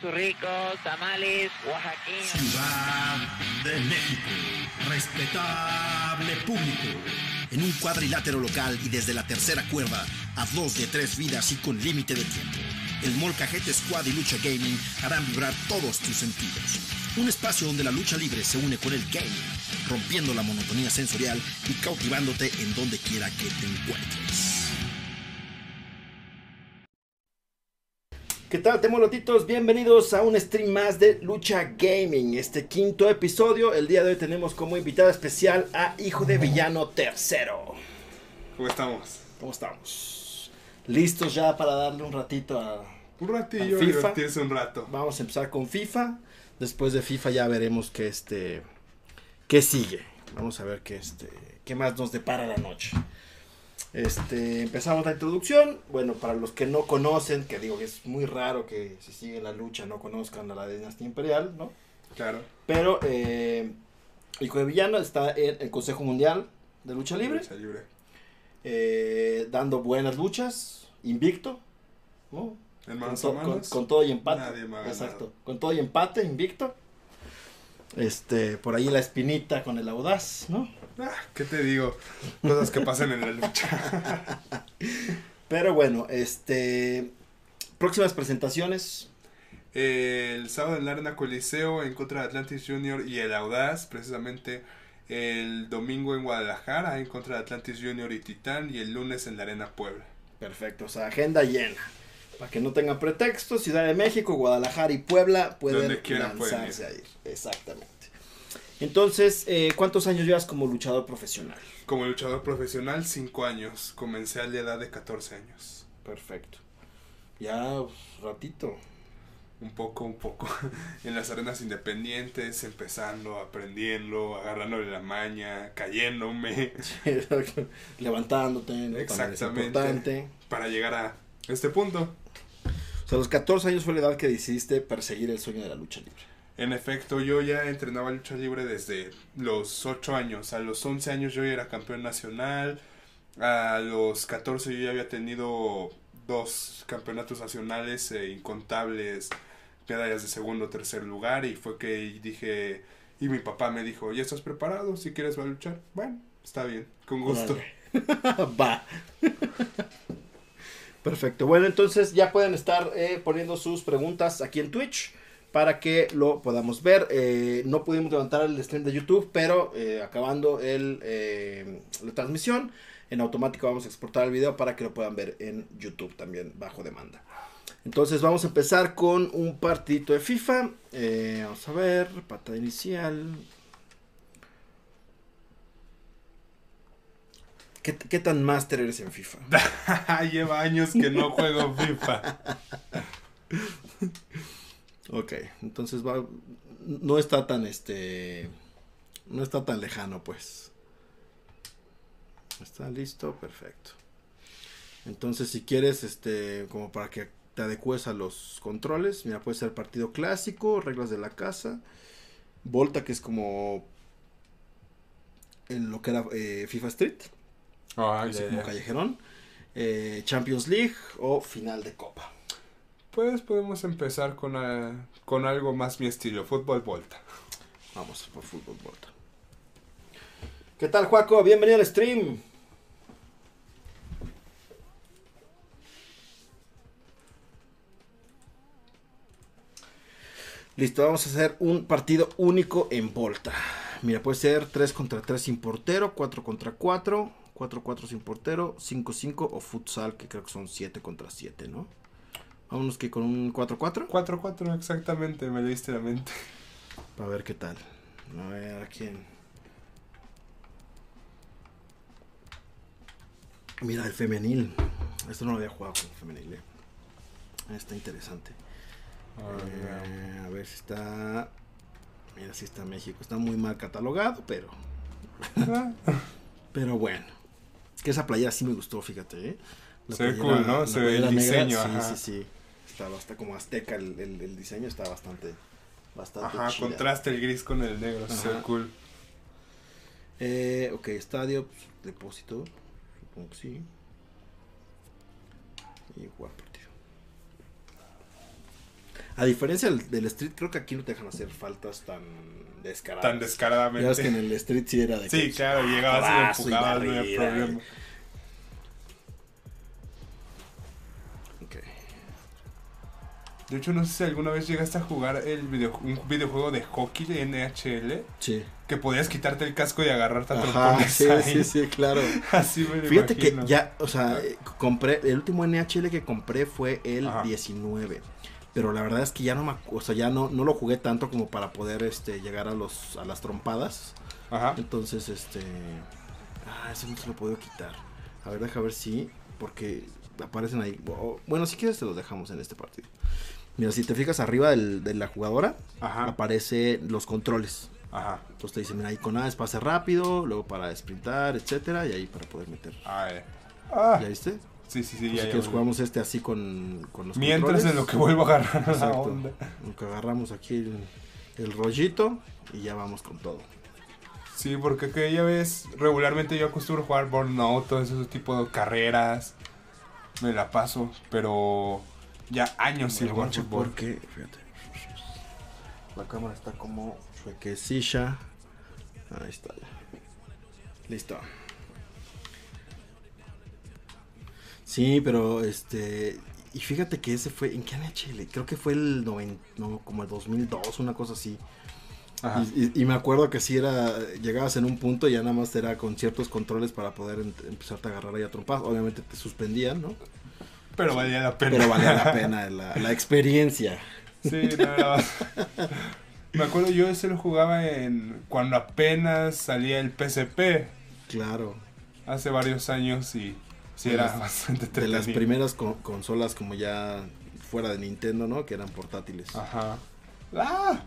sus ricos tamales. Ciudad de México, respetable público. En un cuadrilátero local y desde la tercera cuerda, a dos de tres vidas y con límite de tiempo. El Molcajete Squad y Lucha Gaming harán vibrar todos tus sentidos. Un espacio donde la lucha libre se une con el gaming, rompiendo la monotonía sensorial y cautivándote en donde quiera que te encuentres. ¿Qué tal, temolotitos? Bienvenidos a un stream más de Lucha Gaming. Este quinto episodio, el día de hoy tenemos como invitada especial a Hijo de Villano Tercero. ¿Cómo estamos? ¿Cómo estamos? ¿Listos ya para darle un ratito a Un ratillo, ¿Al FIFA? divertirse un rato. Vamos a empezar con FIFA. Después de FIFA ya veremos qué este qué sigue. Vamos a ver qué este qué más nos depara la noche. Este, empezamos la introducción. Bueno, para los que no conocen, que digo que es muy raro que si siguen la lucha no conozcan a la dinastía imperial, ¿no? Claro. Pero eh, Hijo de Villano está en el Consejo Mundial de Lucha Libre, Lucha libre. eh, dando buenas luchas, invicto, ¿no? En Con, to- todo y empate. Nadie me ha ganado. Exacto. Con todo y empate, invicto. Este, por ahí la espinita con el audaz, ¿no? Ah, ¿Qué te digo? Cosas que pasan en la lucha. Pero bueno, este. Próximas presentaciones. el sábado en la Arena Coliseo en contra de Atlantis Junior y el Audaz, precisamente. El domingo en Guadalajara en contra de Atlantis Junior y Titán. Y el lunes en la Arena Puebla. Perfecto, o sea, agenda llena. Para que no tengan pretexto, Ciudad de México, Guadalajara y Puebla pueden lanzarse ir. a ir. Exactamente. Entonces, eh, ¿cuántos años llevas como luchador profesional? Como luchador profesional, 5 años. Comencé a la edad de 14 años. Perfecto. Ya, pues, ratito. Un poco, un poco. En las arenas independientes, empezando, aprendiendo, agarrándole la maña, cayéndome. Levantándote, Exactamente. importante. Para llegar a este punto. Sea, a los 14 años fue la edad que decidiste perseguir el sueño de la lucha libre. En efecto, yo ya entrenaba lucha libre desde los 8 años. A los 11 años yo ya era campeón nacional. A los 14 yo ya había tenido dos campeonatos nacionales e incontables medallas de segundo o tercer lugar. Y fue que dije, y mi papá me dijo, ¿ya estás preparado? Si quieres va a luchar. Bueno, está bien, con gusto. Órale. Va. Perfecto. Bueno, entonces ya pueden estar eh, poniendo sus preguntas aquí en Twitch para que lo podamos ver. Eh, no pudimos levantar el stream de YouTube, pero eh, acabando el, la transmisión, en automático vamos a exportar el video para que lo puedan ver en YouTube también bajo demanda. Entonces vamos a empezar con un partidito de FIFA. Vamos a ver, patada inicial. ¿Qué, qué tan máster eres en FIFA? Lleva años que no juego FIFA. Ok, entonces va, no está tan este, no está tan lejano pues. Está listo, perfecto. Entonces si quieres, este, como para que te adecues a los controles, mira, puede ser partido clásico, reglas de la casa, Volta que es como en lo que era eh, FIFA Street, así como callejerón, eh, Champions League o final de Copa. Pues podemos empezar con, eh, con algo más mi estilo, fútbol volta. Vamos por fútbol Volta. ¿Qué tal, Juaco? Bienvenido al stream. Listo, vamos a hacer un partido único en Volta. Mira, puede ser 3 contra 3 sin portero, 4 contra 4, 4-4 sin portero, 5-5 o futsal, que creo que son 7 contra 7, ¿no? Vámonos que con un 4-4. 4-4 exactamente, me leíste la mente. Para ver qué tal. A ver a quién. Mira, el femenil. Esto no lo había jugado con el femenil, eh. Está interesante. Eh, a ver si está. Mira, si está México. Está muy mal catalogado, pero. Ah, Pero bueno. Que esa playera sí me gustó, fíjate, ¿eh? La Se ve cool, ¿no? Se ve el negra, diseño, Sí, sí, sí. Está, basta como azteca el, el- el diseño, está bastante. Bastante Ajá, chida. contraste el gris con el negro, se ve cool. Eh, ok, estadio, pues, depósito. Supongo que sí. Y partido. A diferencia del, del Street, creo que aquí no te dejan hacer faltas tan descaradas. Tan descaradamente. Ya ves que en el Street sí era de Sí, que, claro, ah, llegabas abrazo y empujabas, no había problema. Ok. De hecho, no sé si alguna vez llegaste a jugar el video, un videojuego de hockey de NHL Sí. que podías quitarte el casco y agarrarte a Ajá, sí, ahí. sí, sí, claro. Así me Fíjate que ya, o sea, eh, compré, el último NHL que compré fue el Ajá. 19. Pero la verdad es que ya no me, o sea, ya no, no lo jugué tanto como para poder este llegar a los a las trompadas. Ajá. Entonces, este ah, ese no se lo puedo quitar. A ver, deja ver si porque aparecen ahí. O- Bueno, si quieres te los dejamos en este partido. Mira, si te fijas arriba del- de la jugadora, Ajá. aparece los controles. Ajá. Entonces te dice, mira, ahí con A es pase rápido, luego para sprintar, etcétera, y ahí para poder meter. Ah. ¿Ya viste? Sí, sí, sí. Pues ya, ya volví. jugamos este así con, con los Mientras en lo que vuelvo a agarrar la onda. Lo que agarramos aquí el, el rollito y ya vamos con todo. Sí, porque que ya ves, regularmente yo acostumbro jugar Burnout, todo ese tipo de carreras. Me la paso, pero ya años sin jugar fútbol. porque, fíjate, la cámara está como chuequecilla. Ahí está ya. Listo. Sí, pero este. Y fíjate que ese fue. ¿En qué NHL? Creo que fue el 90, no, como el 2002, una cosa así. Ajá. Y, y- y me acuerdo que sí era. Llegabas en un punto y ya nada más era con ciertos controles para poder em- empezarte a agarrar ahí a trompadas. Obviamente te suspendían, ¿no? Pero valía la pena. Pero valía la pena la, la experiencia. Sí, no, no. Me acuerdo yo ese lo jugaba en cuando apenas salía el PSP Claro. hace varios años y sí era las- bastante De las primeras co- consolas como ya fuera de Nintendo, ¿no? Que eran portátiles. Ajá. ¡Ah!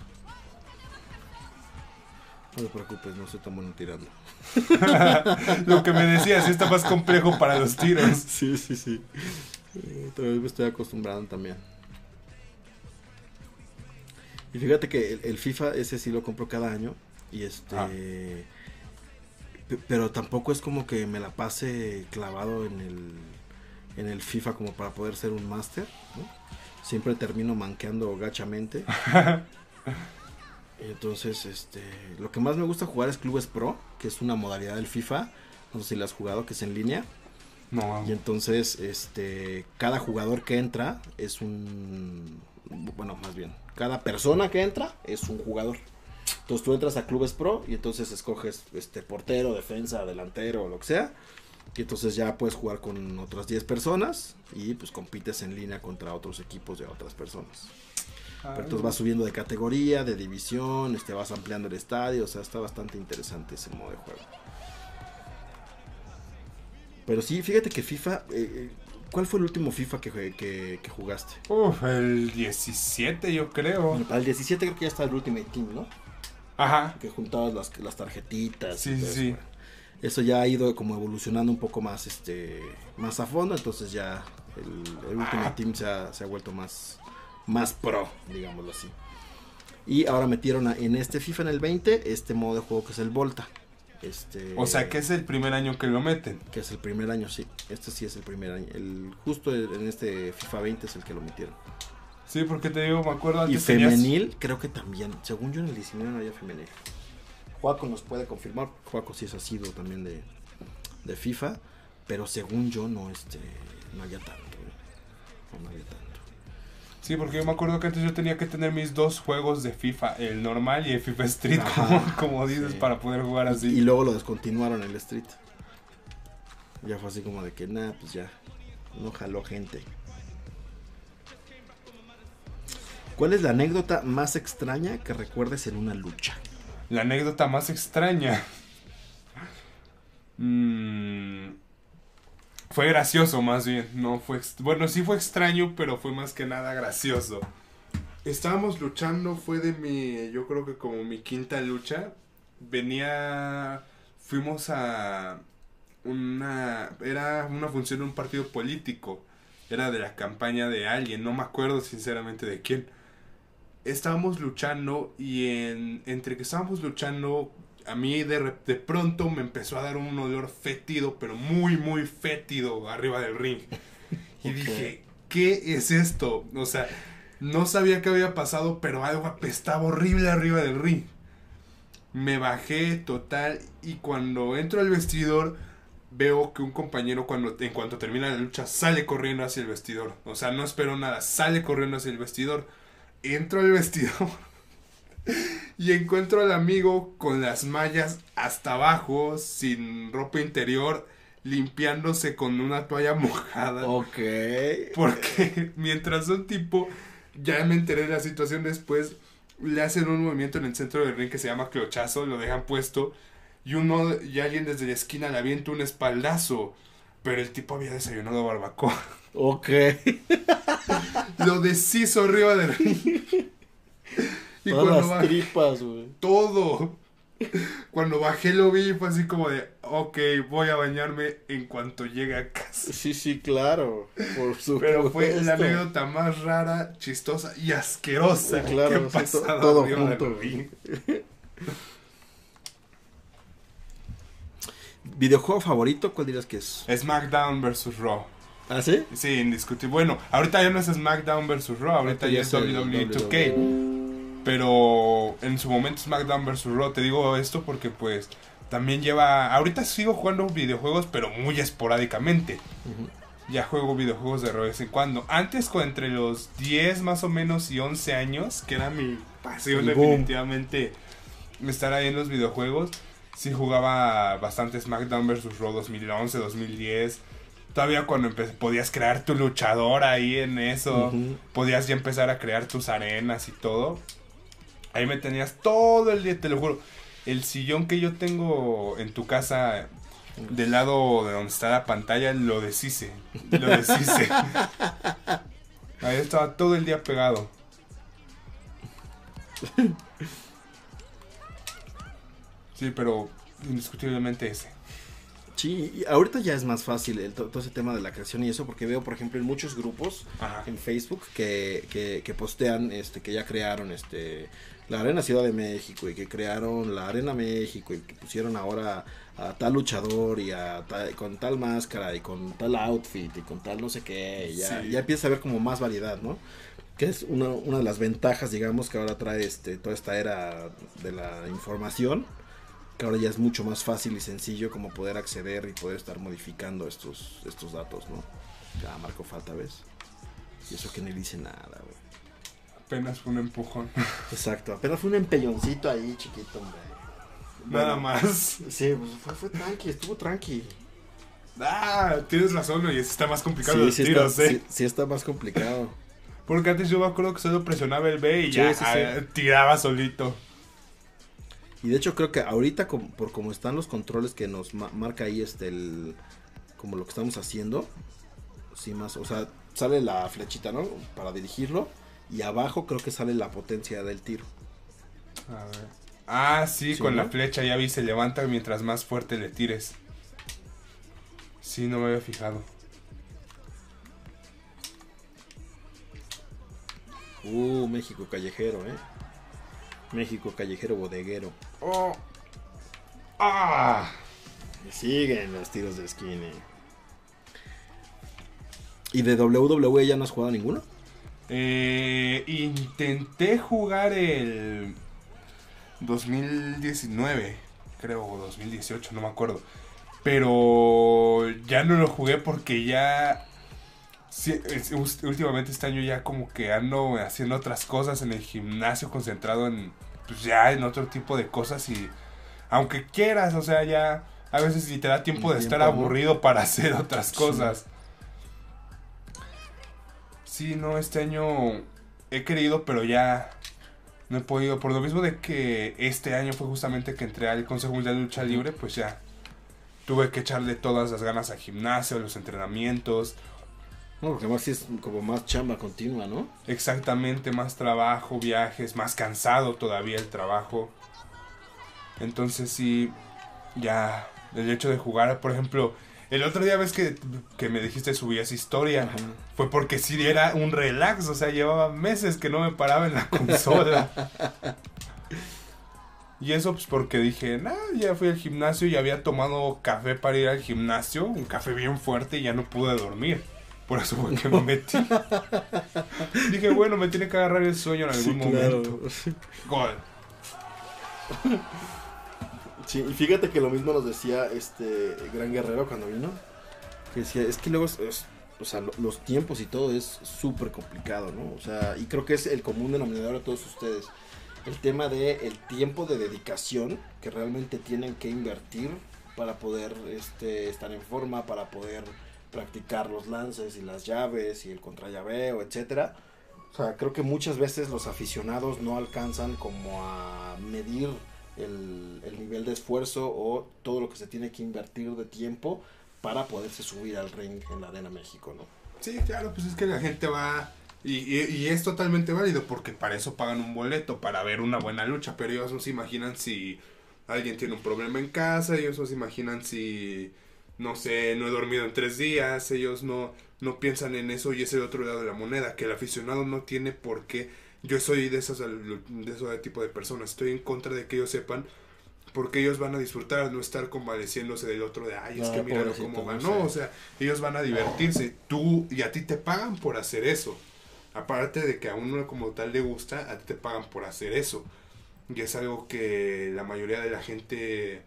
No te preocupes, no soy tan bueno tirando. Lo que me decías, está más complejo para los tiros. Sí, sí, sí. Eh, Todavía me estoy acostumbrando también. Y fíjate que el, el FIFA ese sí lo compro cada año. Y este... Ah. Pe- Pero tampoco es como que me la pase clavado en el, en el FIFA como para poder ser un máster. ¿no? Siempre termino manqueando gachamente. Entonces, este, lo que más me gusta jugar es Clubes Pro, que es una modalidad del FIFA. No sé si la has jugado, que es en línea. No, Y entonces, este, cada jugador que entra es un, bueno, más bien, cada persona que entra es un jugador. Entonces tú entras a Clubes Pro y entonces escoges, este, portero, defensa, delantero o lo que sea. Y entonces ya puedes jugar con otras 10 personas y pues compites en línea contra otros equipos de otras personas. Pero entonces vas subiendo de categoría, de división, este, vas ampliando el estadio, o sea, está bastante interesante ese modo de juego. Pero sí, fíjate que FIFA, eh, eh, ¿cuál fue el último FIFA que, jue- que, que jugaste? Uf, el 17 yo creo. Para el 17 creo que ya está el Ultimate Team, ¿no? Ajá. Que juntabas las, las tarjetitas. Sí, eso, sí. bueno. Eso ya ha ido como evolucionando un poco más, este, más a fondo, entonces ya el, el Ultimate Ah. Team se ha, se ha vuelto más, más pro, digámoslo así. Y ahora metieron a- en este FIFA en el 20 este modo de juego que es el Volta. Este, O sea que es el primer año que lo meten. que es el primer año, sí. Este sí es el primer año. El, justo en este FIFA 20 es el que lo metieron. Sí, porque te digo, me acuerdo Y antes tenías- femenil, creo que también. Según yo en el 19 no había femenil. Juaco nos puede confirmar. Juaco sí es asiduo también de, de FIFA. Pero según yo no, este, no había tanto. ¿eh? No, no había tanto. Sí, porque yo me acuerdo que antes yo tenía que tener mis dos juegos de FIFA, el normal y el FIFA Street, Ajá, como, como dices, sí. para poder jugar así. Y luego lo descontinuaron el Street. Ya fue así como de que, nada, pues ya. No jaló gente. ¿Cuál es la anécdota más extraña que recuerdes en una lucha? La anécdota más extraña. Mm, fue gracioso más bien. No fue bueno, sí fue extraño, pero fue más que nada gracioso. Estábamos luchando, fue de mi, yo creo que como mi quinta lucha. Venía, fuimos a una, era una función de un partido político. Era de la campaña de alguien, no me acuerdo sinceramente de quién estábamos luchando y en, entre que estábamos luchando, a mí de, de pronto me empezó a dar un olor fétido, pero muy, muy fétido arriba del ring. Y dije, ¿qué es esto? O sea, No sabía qué había pasado, pero algo apestaba horrible arriba del ring. Me bajé total y cuando entro al vestidor veo que un compañero cuando en cuanto termina la lucha sale corriendo hacia el vestidor. O sea, no espero nada, sale corriendo hacia el vestidor. Entro al vestidor y encuentro al amigo con las mallas hasta abajo, sin ropa interior, limpiándose con una toalla mojada. Ok. Porque mientras un tipo, ya me enteré de la situación después, le hacen un movimiento en el centro del ring que se llama clochazo, lo dejan puesto y uno y alguien desde la esquina le avienta un espaldazo. Pero el tipo había desayunado barbacoa. Ok. Lo deshizo arriba del ring. Y Todas cuando las bajé, tripas, güey. todo. Cuando bajé lo vi y fue así como de, ok, voy a bañarme en cuanto llegue a casa. Sí, sí, claro. Por supuesto. Pero fue la anécdota más rara, chistosa y asquerosa Sí, claro, que todo junto. ¿Videojuego favorito? ¿Cuál dirías que es? SmackDown vs. Raw. ¿Ah, sí? Sí, indiscutible. Bueno, ahorita ya no es SmackDown vs. Raw, ahorita ya es WWE 2K. WWE. Pero en su momento SmackDown vs. Raw, te digo esto porque pues también lleva... Ahorita sigo jugando videojuegos, pero muy esporádicamente. Ya juego videojuegos de vez en cuando. Antes, con entre los 10 más o menos y 11 años, que era mi pasión definitivamente estar ahí en los videojuegos, sí jugaba bastante SmackDown vs. Raw 2011, 2010. Todavía cuando podías crear tu luchador ahí en eso, podías ya empezar a crear tus arenas y todo. Ahí me tenías todo el día, te lo juro. El sillón que yo tengo en tu casa del lado de donde está la pantalla lo deshice. Lo deshice. Ahí estaba todo el día pegado. Sí, pero indiscutiblemente ese. Sí, y ahorita ya es más fácil el, to- todo ese tema de la creación y eso, porque veo, por ejemplo, en muchos grupos Ajá. en Facebook que, que, que postean este que ya crearon este la Arena Ciudad de México y que crearon la Arena México y que pusieron ahora a tal luchador y a ta- con tal máscara y con tal outfit y con tal no sé qué, y ya, Sí. ya empieza a haber como más variedad, ¿no? Que es una, una de las ventajas, digamos, que ahora trae este toda esta era de la información, que ahora ya es mucho más fácil y sencillo como poder acceder y poder estar modificando estos, estos datos, ¿no? Ya marco falta, ¿ves? Y eso que ni dice nada, güey. Apenas fue un empujón. Exacto, apenas fue un empelloncito ahí, chiquito, hombre. Nada más. Sí, pues fue, fue tranqui, estuvo tranqui. Ah, tienes razón, y está más complicado Sí, los sí, tiros, está, ¿eh? sí, sí está más complicado. Porque antes yo me acuerdo que solo presionaba el B y ya ah, tiraba solito. Y de hecho creo que ahorita por como están los controles que nos ma- marca ahí este el como lo que estamos haciendo, sí más, o sea, sale la flechita, ¿no? Para dirigirlo y abajo creo que sale la potencia del tiro. A ver. Ah, sí, Sí, con la flecha ya vi, se levanta mientras más fuerte le tires. Sí, no me había fijado. Uh, México callejero, ¿eh? México callejero bodeguero. Oh. Ah. Siguen los tiros de skinny. ¿Y de WWE ya no has jugado ninguno? Eh, intenté jugar el 2019, creo, o 2018, no me acuerdo. Pero ya no lo jugué porque ya... sí, es- us- últimamente este año ya como que ando haciendo otras cosas en el gimnasio, concentrado en... Pues ya en otro tipo de cosas y... Aunque quieras, o sea, ya... A veces ni te da tiempo de estar aburrido para hacer otras Sí. cosas. Sí, no, este año he querido, pero ya no he podido. Por lo mismo de que este año fue justamente que entré al Consejo Mundial de Lucha Libre, pues ya tuve que echarle todas las ganas al gimnasio, a los entrenamientos. No, porque más sí es como más chamba continua, ¿no? Exactamente, más trabajo, viajes, más cansado todavía el trabajo. Entonces sí, ya el hecho de jugar, por ejemplo, el otro día ves que, que me dijiste subías historia. Ajá. Fue porque sí era un relax, o sea, llevaba meses que no me paraba en la consola. y eso pues porque dije, nah, ya fui al gimnasio y había tomado café para ir al gimnasio, un café bien fuerte y ya no pude dormir. Por eso fue que me metí. Dije, bueno, me tiene que agarrar el sueño en algún momento. Gol. Sí, y fíjate que lo mismo nos decía este gran guerrero cuando vino. Que decía, es que luego, es- es- o sea, lo- los tiempos y todo es súper complicado, ¿no? O sea, y creo que es el común denominador de todos ustedes. El tema de el tiempo de dedicación que realmente tienen que invertir para poder este, estar en forma, para poder practicar los lances y las llaves y el contrallaveo, etcétera. O sea, creo que muchas veces los aficionados no alcanzan como a medir el, el nivel de esfuerzo o todo lo que se tiene que invertir de tiempo para poderse subir al ring en la Arena México, ¿no? Sí, claro, pues es que la gente va. Y, y- y es totalmente válido porque para eso pagan un boleto, para ver una buena lucha. Pero ellos no se imaginan si alguien tiene un problema en casa, ellos no se imaginan si, no sé, no he dormido en tres días, ellos no, no piensan en eso y es el otro lado de la moneda, que el aficionado no tiene por qué. Yo soy de esos, de esos tipo de personas, estoy en contra de que ellos sepan porque ellos van a disfrutar, no estar convaleciéndose del otro de, ay, es No, que mira cómo va. no o sea, ellos van a divertirse. Tú y a ti te pagan por hacer eso. Aparte de que a uno como tal le gusta, a ti te pagan por hacer eso. Y es algo que la mayoría de la gente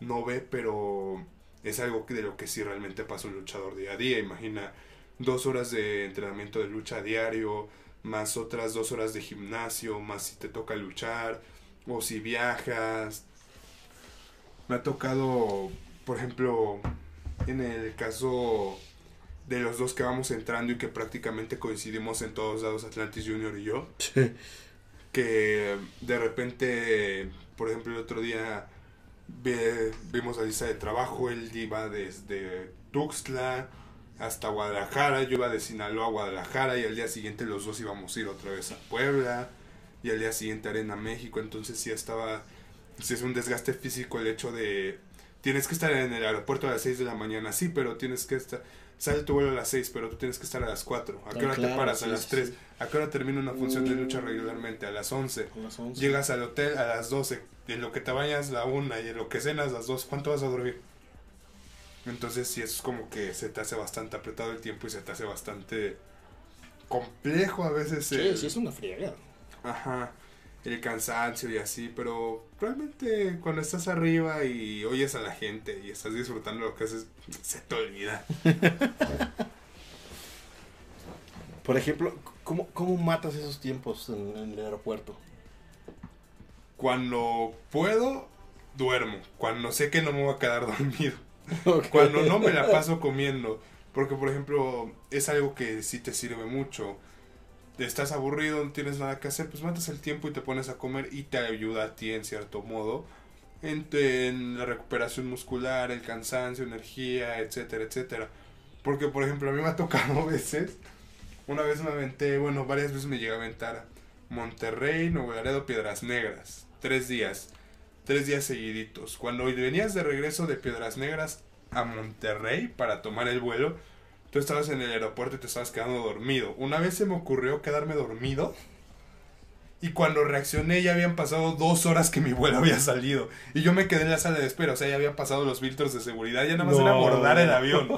no ve, pero es algo de lo que sí realmente pasa un luchador día a día. Imagina dos horas de entrenamiento de lucha a diario, más otras dos horas de gimnasio, más si te toca luchar, o si viajas. Me ha tocado, por ejemplo, en el caso de los dos que vamos entrando y que prácticamente coincidimos en todos lados, Atlantis Junior y yo, que de repente, por ejemplo, el otro día vimos la lista de trabajo, él iba desde Tuxtla hasta Guadalajara, yo iba de Sinaloa a Guadalajara y al día siguiente los dos íbamos a ir otra vez a Puebla y al día siguiente Arena México, entonces sí estaba, sí es un desgaste físico el hecho de, tienes que estar en el aeropuerto a las 6 de la mañana, sí, pero tienes que estar, sale tu vuelo a las 6, pero tú tienes que estar a las 4, ¿a qué Ah, hora claro, te paras? sí, a las sí, 3, sí. ¿a qué hora termina una función de lucha regularmente? A las 11. A las 11. Llegas al hotel a las 12, en lo que te bañas la una y en lo que cenas las 2, ¿cuánto vas a dormir? Entonces sí es como que se te hace bastante apretado el tiempo y se te hace bastante complejo a veces Sí, el, sí, es una friega. ajá, el cansancio y así, pero realmente cuando estás arriba y oyes a la gente y estás disfrutando lo que haces, se te olvida. Por ejemplo, ¿cómo, cómo matas esos tiempos en, en el aeropuerto? Cuando puedo, duermo. Cuando sé que no me voy a quedar dormido. Cuando no me la paso comiendo. Porque, por ejemplo, es algo que sí te sirve mucho. Estás aburrido, no tienes nada que hacer, pues matas el tiempo y te pones a comer y te ayuda a ti en cierto modo. En, la recuperación muscular, el cansancio, energía, etcétera, etcétera. Porque, por ejemplo, a mí me ha tocado veces. Una vez me aventé, bueno, varias veces me llegué a aventar Monterrey, Nuevo Laredo, Piedras Negras. Tres días. Tres días seguiditos. Cuando venías de regreso de Piedras Negras a Monterrey para tomar el vuelo, tú estabas en el aeropuerto y te estabas quedando dormido. Una vez se me ocurrió quedarme dormido. Y cuando reaccioné ya habían pasado dos horas que mi vuelo había salido. Y yo me quedé en la sala de espera. O sea, ya habían pasado los filtros de seguridad. Ya nada más No. era abordar el avión.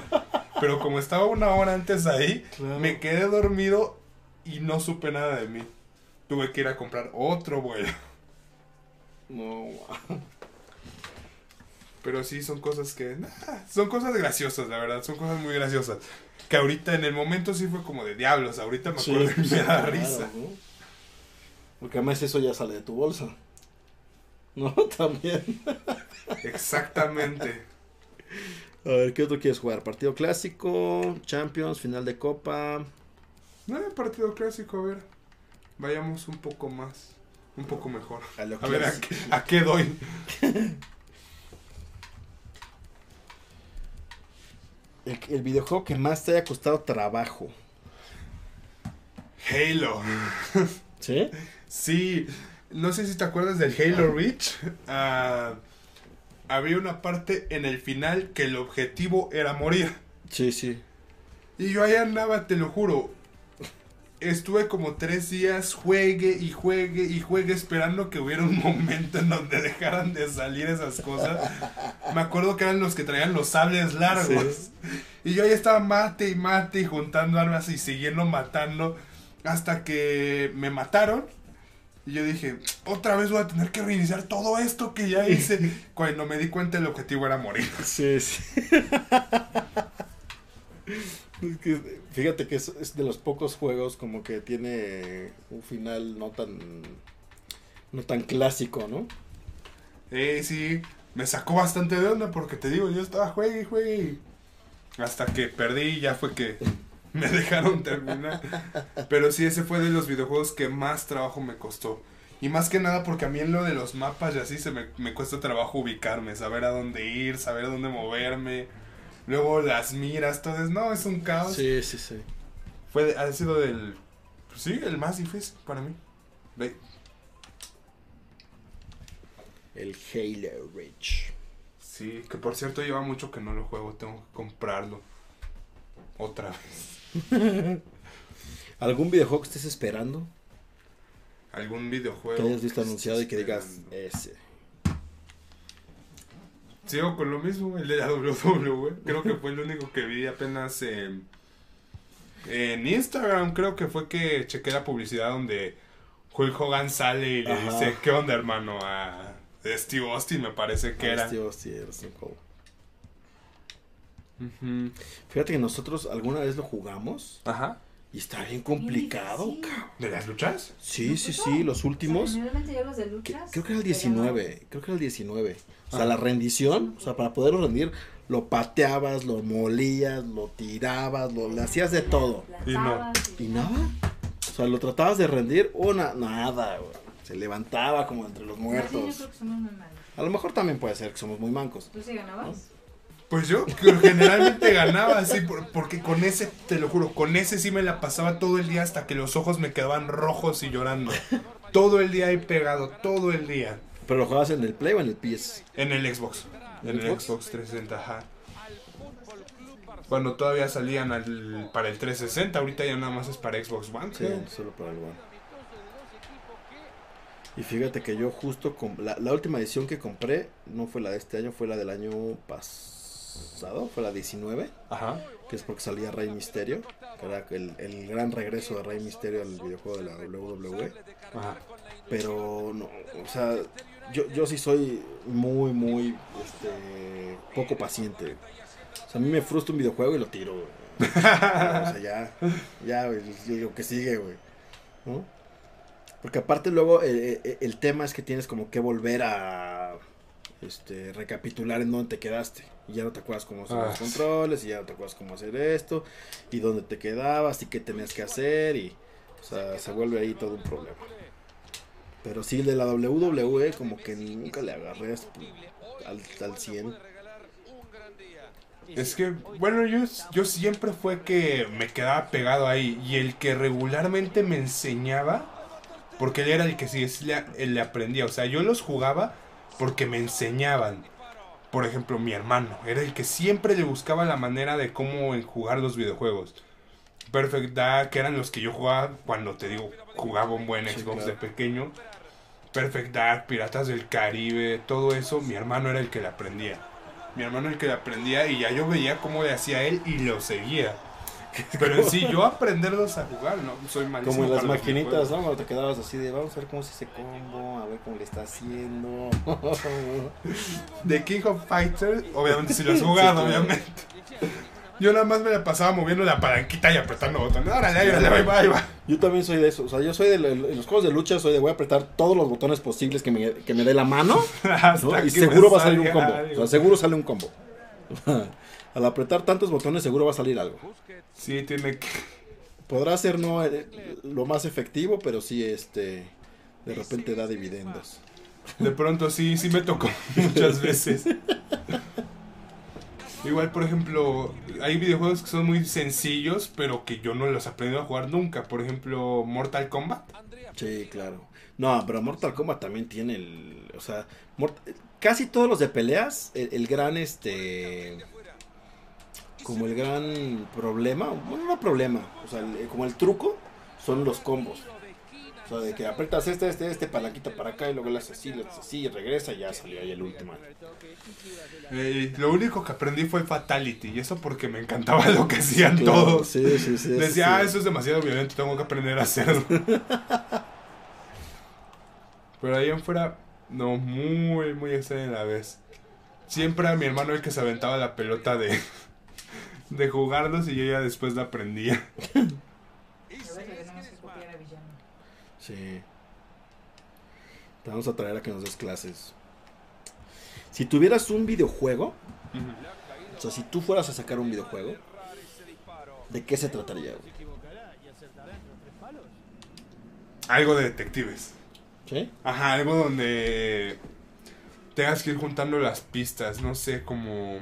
Pero como estaba una hora antes ahí, Claro. me quedé dormido y no supe nada de mí. Tuve que ir a comprar otro vuelo. No, Pero sí, son cosas que... nah, son cosas graciosas, la verdad. Son cosas muy graciosas. Que ahorita en el momento sí fue como de diablos. Ahorita me Sí, acuerdo y sí, me da claro, risa. ¿no? Porque además eso ya sale de tu bolsa. ¿No? También. Exactamente. A ver, ¿qué otro quieres jugar? Partido clásico, Champions, final de Copa. No partido clásico, a ver. Vayamos un poco más. Un poco mejor. A, ver, ¿a qué, a qué doy? El, el videojuego que más te haya costado trabajo. Halo. ¿Sí? Sí, no sé si te acuerdas del Halo Reach. Ah, había una parte en el final que el objetivo era morir. Sí, sí. Y yo ahí andaba, te lo juro. Estuve como tres días, juegue y juegue y juegue esperando que hubiera un momento en donde dejaran de salir esas cosas. Me acuerdo que eran los que traían los sables largos. Y yo ya estaba mate y mate y juntando armas y siguiendo matando. Hasta que me mataron. Y yo dije, otra vez voy a tener que reiniciar todo esto que ya hice. Cuando me di cuenta el objetivo era morir. Sí, sí. Fíjate que es, es de los pocos juegos como que tiene un final no tan no tan clásico, ¿no? Eh, sí, me sacó bastante de onda porque te digo, yo estaba juegue y juegue. Hasta que perdí y ya fue que me dejaron terminar. Pero sí, ese fue de los videojuegos que más trabajo me costó. Y más que nada porque a mí en lo de los mapas y así se me, me cuesta trabajo ubicarme, saber a dónde ir, saber a dónde moverme. Luego las miras, todo es, no, es un caos. Sí, sí, sí. Fue, ha sido del, pues sí, el más difícil para mí. Ve, El Halo Reach. Sí, que por cierto lleva mucho que no lo juego, tengo que comprarlo. Otra vez. ¿Algún videojuego que estés esperando? Algún videojuego. Que hayas visto anunciado y que digas esperando. ese. Sigo con lo mismo, el de la WWE. Creo que fue el único que vi apenas en, en Instagram. Creo que fue que chequé la publicidad donde Hulk Hogan sale y le Ajá. dice: ¿Qué onda, hermano? A Steve Austin, me parece que era. Hostia, era Stone Cold. Ujú. Fíjate que nosotros alguna vez lo jugamos Ajá. Y está bien complicado, Sí. cabrón. ¿De las luchas? Sí, sí, sí, los últimos. Generalmente yo los de que- luchas. creo que era el te ganaban. 19, creo que era el 19. O sea, Ah. la rendición, o sea, para poderlo rendir, lo pateabas, lo molías, lo tirabas, lo, le hacías de todo. Y no. ¿Y nada? O sea, lo tratabas de rendir, una, nada, güey. Se levantaba como entre los bien, yo muertos. creo que somos muy malos. A lo mejor también puede ser que somos muy mancos. ¿Tú sí ganabas? Pues yo generalmente ganaba así, por- porque con ese, te lo juro, con ese sí me la pasaba todo el día hasta que los ojos me quedaban rojos y llorando. Todo el día ahí pegado, todo el día. Pero lo jugabas en el Play o en el PS. En el Xbox. En ¿En el Xbox? Xbox 360, ajá. Cuando todavía salían al- para el 360, ahorita ya nada más es para Xbox One. Sí, solo para el One. Y fíjate que yo justo la, la última edición que compré no fue la de este año, fue la del año pasado, fue la 19, Ajá. que es porque salía Rey Misterio, que era el, el gran regreso de Rey Misterio al videojuego de la WWE. Ajá. Pero no, o sea, yo, yo sí soy muy, muy este, poco paciente. O sea, a mí me frustra un videojuego y lo tiro. güey. o sea, ya, ya, güey, lo que sigue, güey. ¿No? Porque aparte luego eh, eh, el tema es que tienes como que volver a este recapitular en dónde te quedaste. Y ya no te acuerdas cómo Ah, los sí. controles, y ya no te acuerdas cómo hacer esto, y dónde te quedabas, y qué tenías que hacer, y o sea, se vuelve ahí todo un problema. Pero sí, el de la WWE como que nunca le agarré al, al 100. Es que, bueno, yo, yo siempre fue que me quedaba pegado ahí. Y el que regularmente me enseñaba, porque él era el que sí le, él le aprendía. O sea, yo los jugaba porque me enseñaban. Por ejemplo, mi hermano era el que siempre le buscaba la manera de cómo jugar los videojuegos. Perfect Dark, que eran los que yo jugaba cuando te digo, jugaba un buen Sí, Xbox claro. de pequeño. Perfect Dark, Piratas del Caribe, todo eso, mi hermano era el que le aprendía. Mi hermano el que le aprendía y ya yo veía cómo le hacía él y lo seguía. Pero en sí, yo aprenderlos a jugar, no, soy malísimo. Como en las para maquinitas. ¿no? Cuando te quedabas así de, vamos a ver cómo se hace combo, a ver cómo le está haciendo. De King of Fighters, obviamente si lo has jugado, Sí, obviamente. Yo nada más me la pasaba moviendo la palanquita y apretando botones. Órale, ahí va, ahí va, ahí va. Yo también soy de eso, o sea, yo soy de en los juegos de lucha, soy de voy a apretar todos los botones posibles que me, que me dé la mano y seguro va a salir un combo. O sea, seguro sale un combo. Al apretar tantos botones seguro va a salir algo. Sí, tiene que. Podrá ser no eh, lo más efectivo, pero sí este de repente da dividendos. De pronto sí, sí me tocó muchas veces. Igual, por ejemplo, hay videojuegos que son muy sencillos, pero que yo no los aprendí a jugar nunca. Por ejemplo, Mortal Kombat. Sí, claro. No, pero Mortal Kombat también tiene el, o sea, Mort- casi todos los de peleas, el, el gran este como el gran problema, bueno, no problema, o sea, el- como el truco son los combos. O sea, de que apretas este, este, este, palanquita para acá y luego le haces así, le haces así y regresa y ya salió ahí el último. Eh, lo único que aprendí fue Fatality. Y eso porque me encantaba lo que hacían Claro, todos. Sí, sí, sí. Decía, ah, eso es demasiado violento, tengo que aprender a hacerlo. Pero ahí en fuera, no, muy, muy extraño a la vez. Siempre era mi hermano el que se aventaba la pelota de, de jugarlos y yo ya después la aprendía. Sí. Te vamos a traer a que nos des clases. Si tuvieras un videojuego, o sea, si tú fueras a sacar un videojuego, ¿de qué se trataría? güey? Algo de detectives. ¿Sí? Ajá, algo donde tengas que ir juntando las pistas, no sé, como...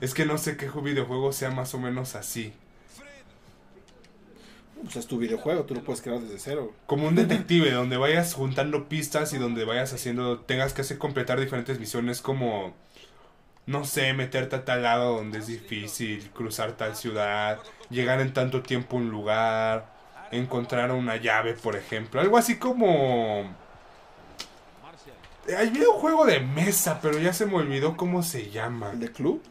Es que no sé qué videojuego sea más o menos así. Pues es tu videojuego, tú lo puedes crear desde cero. Como un detective, donde vayas juntando pistas y donde vayas haciendo, tengas que hacer completar diferentes misiones como, no sé, meterte a tal lado donde es difícil, cruzar tal ciudad, llegar en tanto tiempo a un lugar, encontrar una llave, por ejemplo. Algo así como... Hay videojuego de mesa, pero ya se me olvidó cómo se llama. ¿El de club?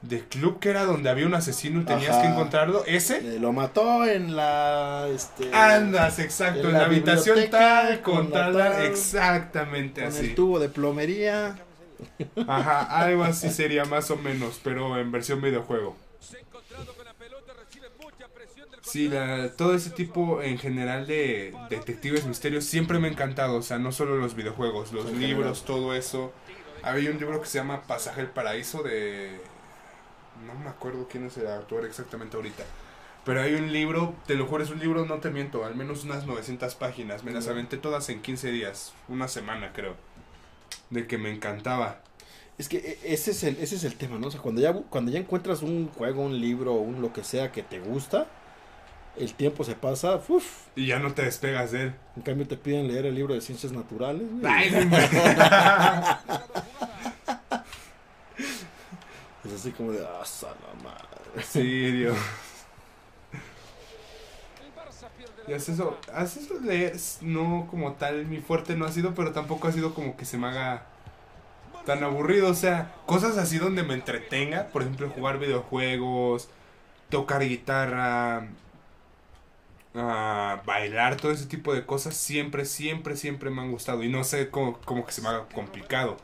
De club que era donde había un asesino y tenías Ajá. que encontrarlo. ¿Ese? Eh, lo mató en la. Este, Andas, exacto, en en la la habitación tal, con tal, tal, exactamente Con así. el tubo de plomería. Ajá, algo así sería más o menos, pero en versión videojuego. Sí, la- todo ese tipo en general de detectives misterios siempre me ha encantado, o sea, no solo los videojuegos, los En libros, todo eso. Había un libro que se llama Pasaje al Paraíso de... No me acuerdo quién es el autor exactamente ahorita. Pero hay un libro, te lo juro, es un libro, no te miento, al menos unas 900 páginas. Me las aventé todas en 15 días, una semana creo. De que me encantaba. Es que e- ese es el, ese es el tema, ¿no? O sea, cuando ya, cuando ya encuentras un juego, un libro, un lo que sea que te gusta, el tiempo se pasa, uf. Y ya no te despegas de él. En cambio te piden leer el libro de ciencias naturales. Ay, Es así como de, ah, la madre. Sí, Dios. Y haces eso, haces eso leer, es- no como tal, mi fuerte no ha sido, pero tampoco ha sido como que se me haga tan aburrido, o sea, cosas así donde me entretenga, por ejemplo, jugar videojuegos, tocar guitarra, ah, bailar, todo ese tipo de cosas, siempre, siempre, siempre me han gustado, y no sé cómo, como que se me haga complicado.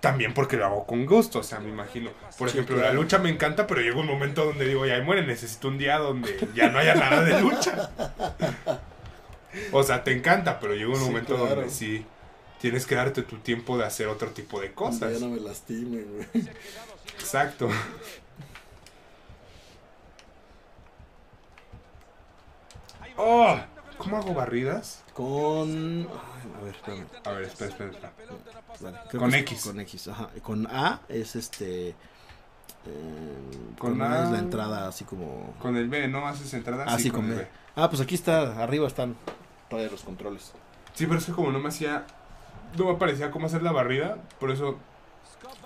También porque lo hago con gusto, o sea, me imagino. Por Sí, ejemplo, claro. la lucha me encanta, pero llega un momento donde digo, ya muere, necesito un día donde ya no haya nada de lucha. O sea, te encanta, pero llega un Sí, momento claro. donde sí tienes que darte tu tiempo de hacer otro tipo de cosas. Ya no me lastimen, güey. Exacto. Oh, ¿Cómo hago barridas? Con. a ver, espérame. A ver, espera, espera, espera. Vale, Con X. Con X, ajá. Con A es este. eh, Con con, A es la entrada así como. Con el B, ¿no haces entrada? Ah, sí, con B. Ah, pues aquí está, arriba están todavía los controles. Sí, pero es que como no me hacía. No me parecía cómo hacer la barrida, por eso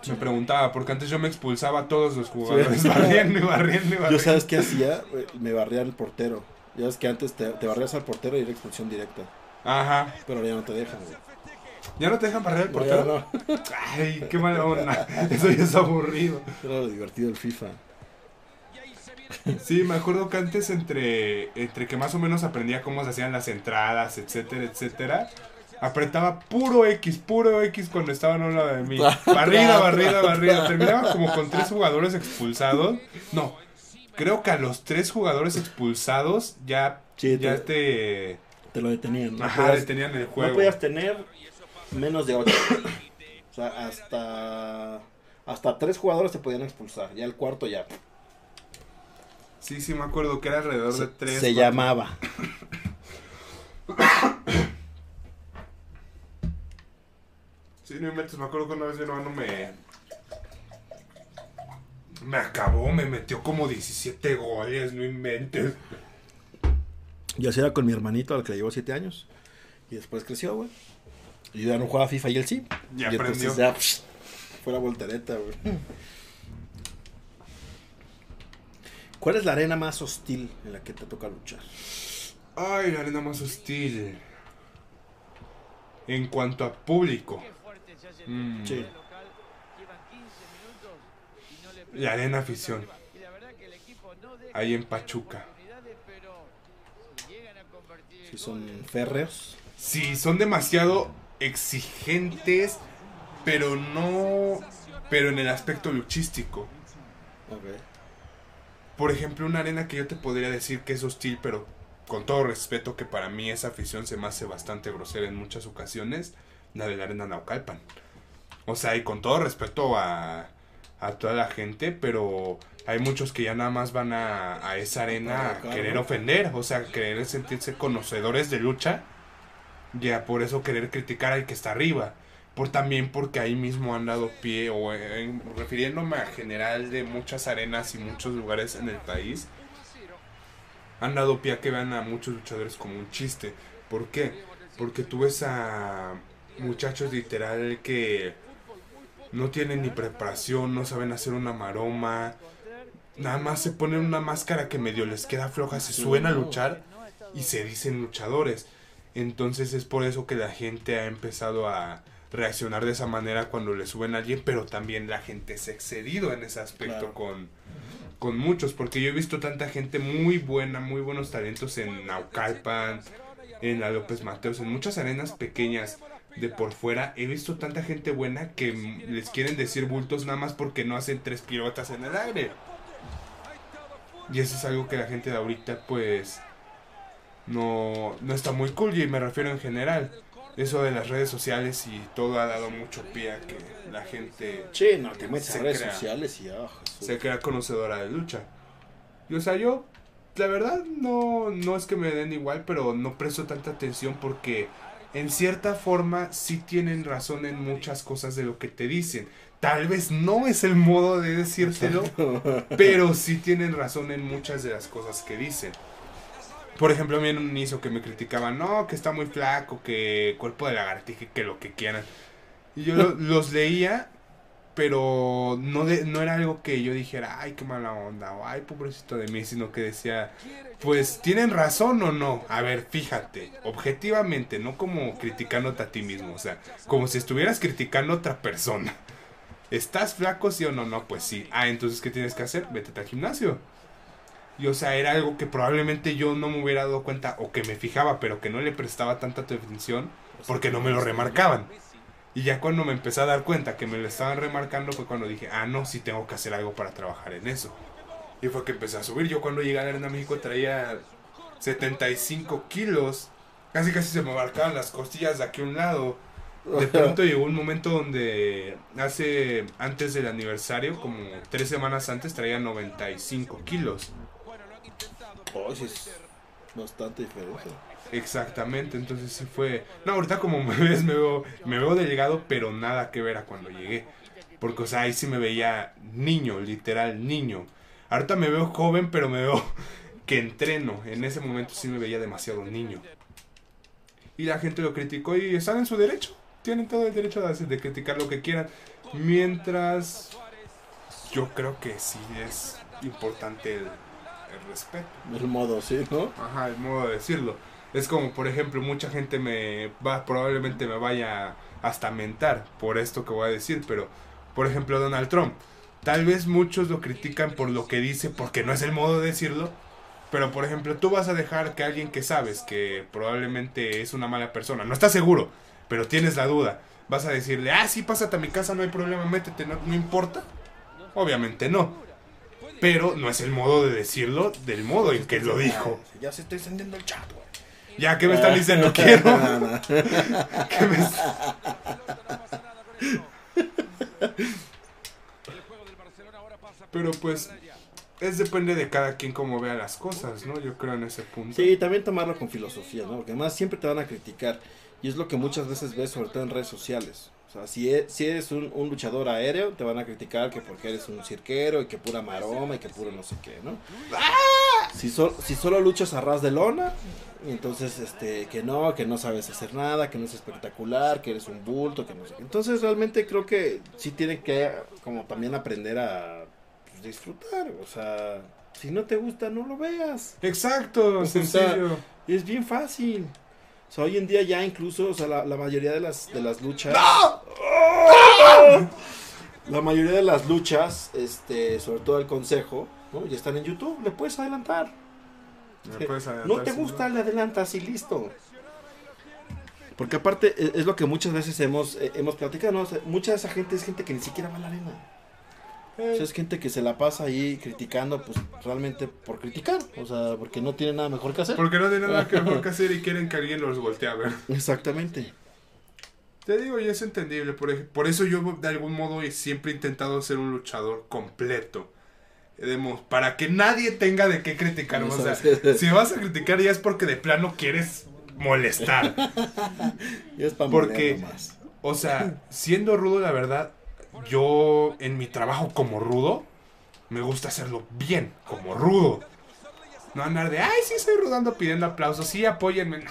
me preguntaba, porque antes yo me expulsaba a todos los jugadores, Sí. barriendo y barriendo y Yo, barriendo. ¿sabes qué hacía? Me barría el portero. Ya ves que antes te, te barrías al portero y era expulsión directa. Ajá. Pero ahora ya no te dejan, güey. ¿Ya no te dejan barrer el portero? no. Ay, qué mala onda. Eso ya es aburrido. Era lo divertido el FIFA. Sí, me acuerdo que antes entre, entre que más o menos aprendía cómo se hacían las entradas, etcétera, etcétera, apretaba puro X, puro X cuando estaban a un lado de mí. Barrida, barrida, barrida. Terminaba como con tres jugadores expulsados. No, creo que a los tres jugadores expulsados ya, Sí, ya te- te... Te lo detenían. No Ajá, podías- detenían el No juego. podías tener menos de 8. O sea, hasta. Hasta tres jugadores te podían expulsar. Ya el cuarto ya. Sí, sí, me acuerdo que era alrededor Se, de tres. se cuatro. llamaba. Sí, no inventes, me acuerdo que una vez mi hermano me... Me acabó, me metió como 17 goles, no inventes. Yo así era con mi hermanito, al que le llevó 7 años. Y después creció, güey. Y yo ya no jugaba FIFA y él sí. Ya y aprendió. entonces ya psh, fue la voltereta, güey. ¿Cuál es la arena más hostil en la que te toca luchar? Ay, la arena más hostil. En cuanto a público. Mm, Sí. La arena afición. Ahí en Pachuca. Si son férreos. Sí, son demasiado exigentes, pero no... Pero en el aspecto luchístico. Ok. Por ejemplo, una arena que yo te podría decir que es hostil, pero con todo respeto que para mí esa afición se me hace bastante grosera en muchas ocasiones, la de la arena Naucalpan. O sea, y con todo respeto a, a toda la gente, pero hay muchos que ya nada más van a, a esa arena a querer ofender, o sea, querer sentirse conocedores de lucha, ya por eso querer criticar al que está arriba. Por también porque ahí mismo han dado pie, o en- refiriéndome a general de muchas arenas y muchos lugares en el país, han dado pie a que vean a muchos luchadores como un chiste. ¿Por qué? Porque tú ves a muchachos literal que no tienen ni preparación, no saben hacer una maroma, nada más se ponen una máscara que medio les queda floja, se suben a luchar y se dicen luchadores. Entonces es por eso que la gente ha empezado a reaccionar de esa manera cuando le suben a alguien, pero también la gente se ha excedido en ese aspecto Claro. con, con muchos, porque yo he visto tanta gente muy buena, muy buenos talentos en Naucalpan, en la López Mateos, en muchas arenas pequeñas de por fuera. He visto tanta gente buena que les quieren decir bultos nada más porque no hacen tres piruetas en el aire. Y eso es algo que la gente de ahorita pues no, no está muy cool y me refiero en general. Eso de las redes sociales y todo ha dado mucho pie a que la gente Sí, no, te metes a redes crea. sociales y Jesús. se crea conocedora de lucha. Y o sea, yo, la verdad, no, no es que me den igual, pero no presto tanta atención porque en cierta forma sí tienen razón en muchas cosas de lo que te dicen. Tal vez no es el modo de decírtelo, pero sí tienen razón en muchas de las cosas que dicen. Por ejemplo, a mí en un inicio que me criticaban, no, que está muy flaco, que cuerpo de lagartija, que lo que quieran. Y yo lo- los leía, pero no, de, no era algo que yo dijera, ay, qué mala onda, o ay, pobrecito de mí, sino que decía, pues, ¿tienen razón o no? A ver, fíjate, objetivamente, no como criticándote a ti mismo, o sea, como si estuvieras criticando a otra persona. ¿Estás flaco, sí o no? No, pues sí. Ah, entonces, ¿qué tienes que hacer? Vete al gimnasio. Y o sea, era algo que probablemente yo no me hubiera dado cuenta o que me fijaba, pero que no le prestaba tanta atención porque no me lo remarcaban. Y ya cuando me empecé a dar cuenta que me lo estaban remarcando fue cuando dije, ah, no, sí tengo que hacer algo para trabajar en eso. Y fue que empecé a subir. Yo cuando llegué a la Arena México traía 75 kilos. Casi casi se me marcaban las costillas de aquí a un lado. De pronto llegó un momento donde hace, antes del aniversario, como tres semanas antes, traía 95 kilos. Oh, sí es bastante diferente. Exactamente, entonces sí fue... No, ahorita como me ves, me veo, me veo delgado, pero nada que ver a cuando llegué. Porque, o sea, ahí sí me veía niño, literal, niño. Ahorita me veo joven, pero me veo que entreno. En ese momento sí me veía demasiado niño. Y la gente lo criticó y están en su derecho. Tienen todo el derecho de, de criticar lo que quieran. Mientras yo creo que sí es importante el, el respeto. El modo, sí, ¿no? Ajá, el modo de decirlo. Es como, por ejemplo, mucha gente me va, probablemente me vaya hasta a mentar por esto que voy a decir, pero, por ejemplo, Donald Trump. Tal vez muchos lo critican por lo que dice, porque no es el modo de decirlo, pero, por ejemplo, tú vas a dejar que alguien que sabes que probablemente es una mala persona, no estás seguro, pero tienes la duda, vas a decirle, ah, sí, pásate a mi casa, no hay problema, métete, no, no importa. Obviamente no. Pero no es el modo de decirlo del modo en que lo dijo. Ya se está encendiendo el chat, güey. Ya, ¿qué me están diciendo? Quiero. ¿Qué me est- Pero pues, es depende de cada quien cómo vea las cosas, ¿no? Yo creo en ese punto. Sí, también tomarlo con filosofía, ¿no? Porque además siempre te van a criticar. Y es lo que muchas veces ves, sobre todo en redes sociales. O sea, si, e- si eres un, un luchador aéreo, te van a criticar que porque eres un cirquero y que pura maroma y que puro no sé qué, ¿no? Si, sol- si solo luchas a ras de lona, entonces este que no, que no sabes hacer nada, que no es espectacular, que eres un bulto, que no sé qué. Entonces realmente creo que sí tienen que como también aprender a pues, disfrutar, o sea, Si no te gusta, no lo veas. Exacto, O sea, sencillo. Es bien fácil. O sea, hoy en día ya incluso, o sea, la, la mayoría de las, de las luchas... La mayoría de las luchas, este, sobre todo el consejo, ¿no? ya están en YouTube, le puedes adelantar. Me puedes No adelantar, te si gusta, le adelantas y listo. Porque aparte e- es lo que muchas veces hemos, eh, hemos platicado, ¿no? O sea, mucha de esa gente es gente que ni siquiera va a la arena. O sea, es gente que se la pasa ahí criticando, pues realmente por criticar. O sea, porque no tiene nada mejor que hacer. Porque no tienen nada mejor que hacer y quieren que alguien los voltee a ver. Exactamente. Te digo, y es entendible. Por, por eso yo, de algún modo, siempre he intentado ser un luchador completo. Para que nadie tenga de qué criticar. O sea, si vas a criticar ya es porque de plano quieres molestar. Y es para Porque- nomás. O sea, siendo rudo, la verdad, yo en mi trabajo como rudo, me gusta hacerlo bien, como rudo. No andar de, ay, sí, soy rudando pidiendo aplausos, sí, apóyenme.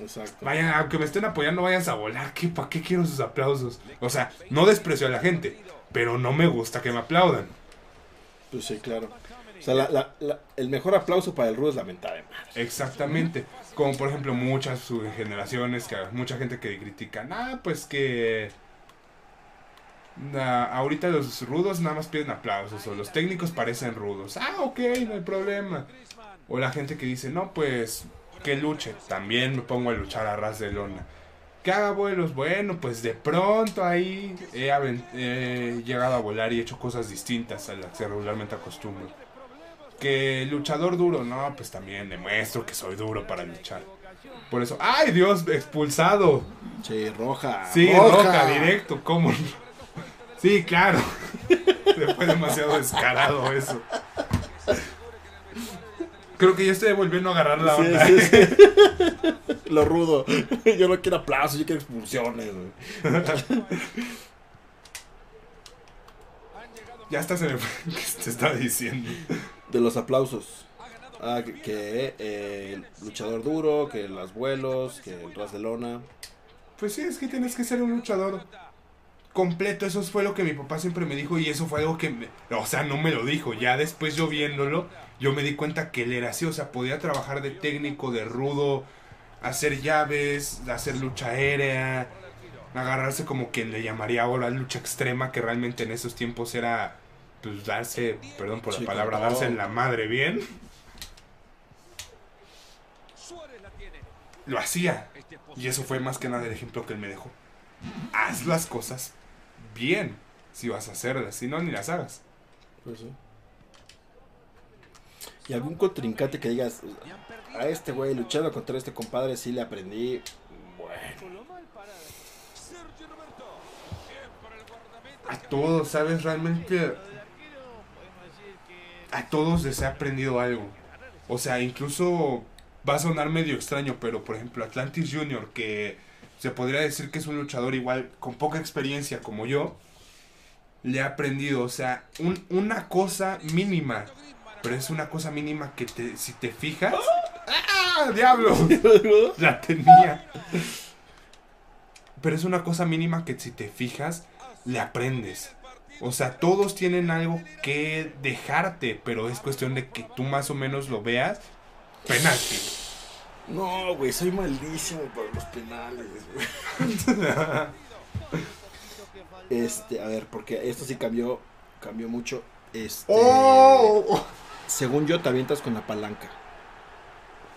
Exacto. Vayan, aunque me estén apoyando, vayan a volar. ¿Qué, ¿Para qué quiero sus aplausos? O sea, no desprecio a la gente, pero no me gusta que me aplaudan. Pues sí, claro. O sea, la- la- la- el mejor aplauso para el rudo es la mentada de madre. Exactamente. Como por ejemplo muchas generaciones, que mucha gente que critica, ah, pues que ah, ahorita los rudos nada más piden aplausos o los técnicos parecen rudos. Ah, ok, no hay problema. O la gente que dice, no, pues que luche. También me pongo a luchar a ras de lona. Que haga vuelos, bueno, pues de pronto ahí he, llegado a volar y he hecho cosas distintas a las que regularmente acostumbro. Que luchador duro, no, pues también demuestro que soy duro para luchar. Por eso, ¡ay Dios! Expulsado. Sí, roja. Sí, roja, directo, ¿cómo? Sí, claro. Se fue demasiado descarado eso. Creo que ya estoy volviendo a agarrar la onda. sí, sí. Lo rudo. Yo no quiero aplausos, yo quiero expulsiones. güey. Ya hasta se me fue. ¿Qué te estaba diciendo? De los aplausos. Ah, que, que, eh, el luchador duro, que las vuelos, que el ras de lona. Pues sí, es que tienes que ser un luchador completo. Eso fue lo que mi papá siempre me dijo y eso fue algo que, me- o sea, no me lo dijo. Ya después yo viéndolo, yo me di cuenta que él era así. O sea, podía trabajar de técnico, de rudo, hacer llaves, hacer lucha aérea, agarrarse como quien le llamaría ahora lucha extrema, que realmente en esos tiempos era, pues, darse, perdón por la palabra, darse en la madre bien. Lo hacía. Y eso fue más que nada el ejemplo que él me dejó. Haz las cosas bien si vas a hacerlas, si no, ni las hagas. Pues sí. Y algún contrincante que digas, a este güey luchando contra este compadre sí le aprendí. Bueno, A todos, ¿sabes? Realmente a todos les he aprendido algo. O sea, incluso va a sonar medio extraño, pero por ejemplo Atlantis Junior, que se podría decir que es un luchador igual con poca experiencia como yo, le he aprendido, o sea, un- una cosa mínima, pero es una cosa mínima que te, si te fijas... ¡Ah, diablo! La tenía. Pero es una cosa mínima que si te fijas, le aprendes. O sea, todos tienen algo que dejarte, pero es cuestión de que tú más o menos lo veas. Penalti. No, güey, soy malísimo para los penales, güey. Este, a ver, porque esto sí cambió, cambió mucho. Este, ¡Oh! según yo, te avientas con la palanca.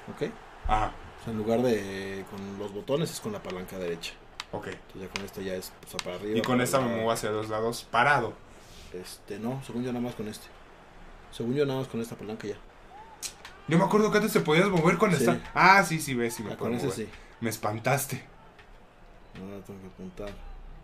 ¿Ok? Ah, O sea, en lugar de con los botones es con la palanca derecha. ok. Entonces ya con esta ya es o sea, para arriba. Y con esta me muevo hacia los lados parado. Este, no, según yo nada más con este. Según yo nada más con esta palanca ya. Yo me acuerdo que antes te podías mover con esta. Ah, sí, sí, ves, sí me Ah, puedo con ese mover. sí. Me espantaste. No, tengo que apuntar.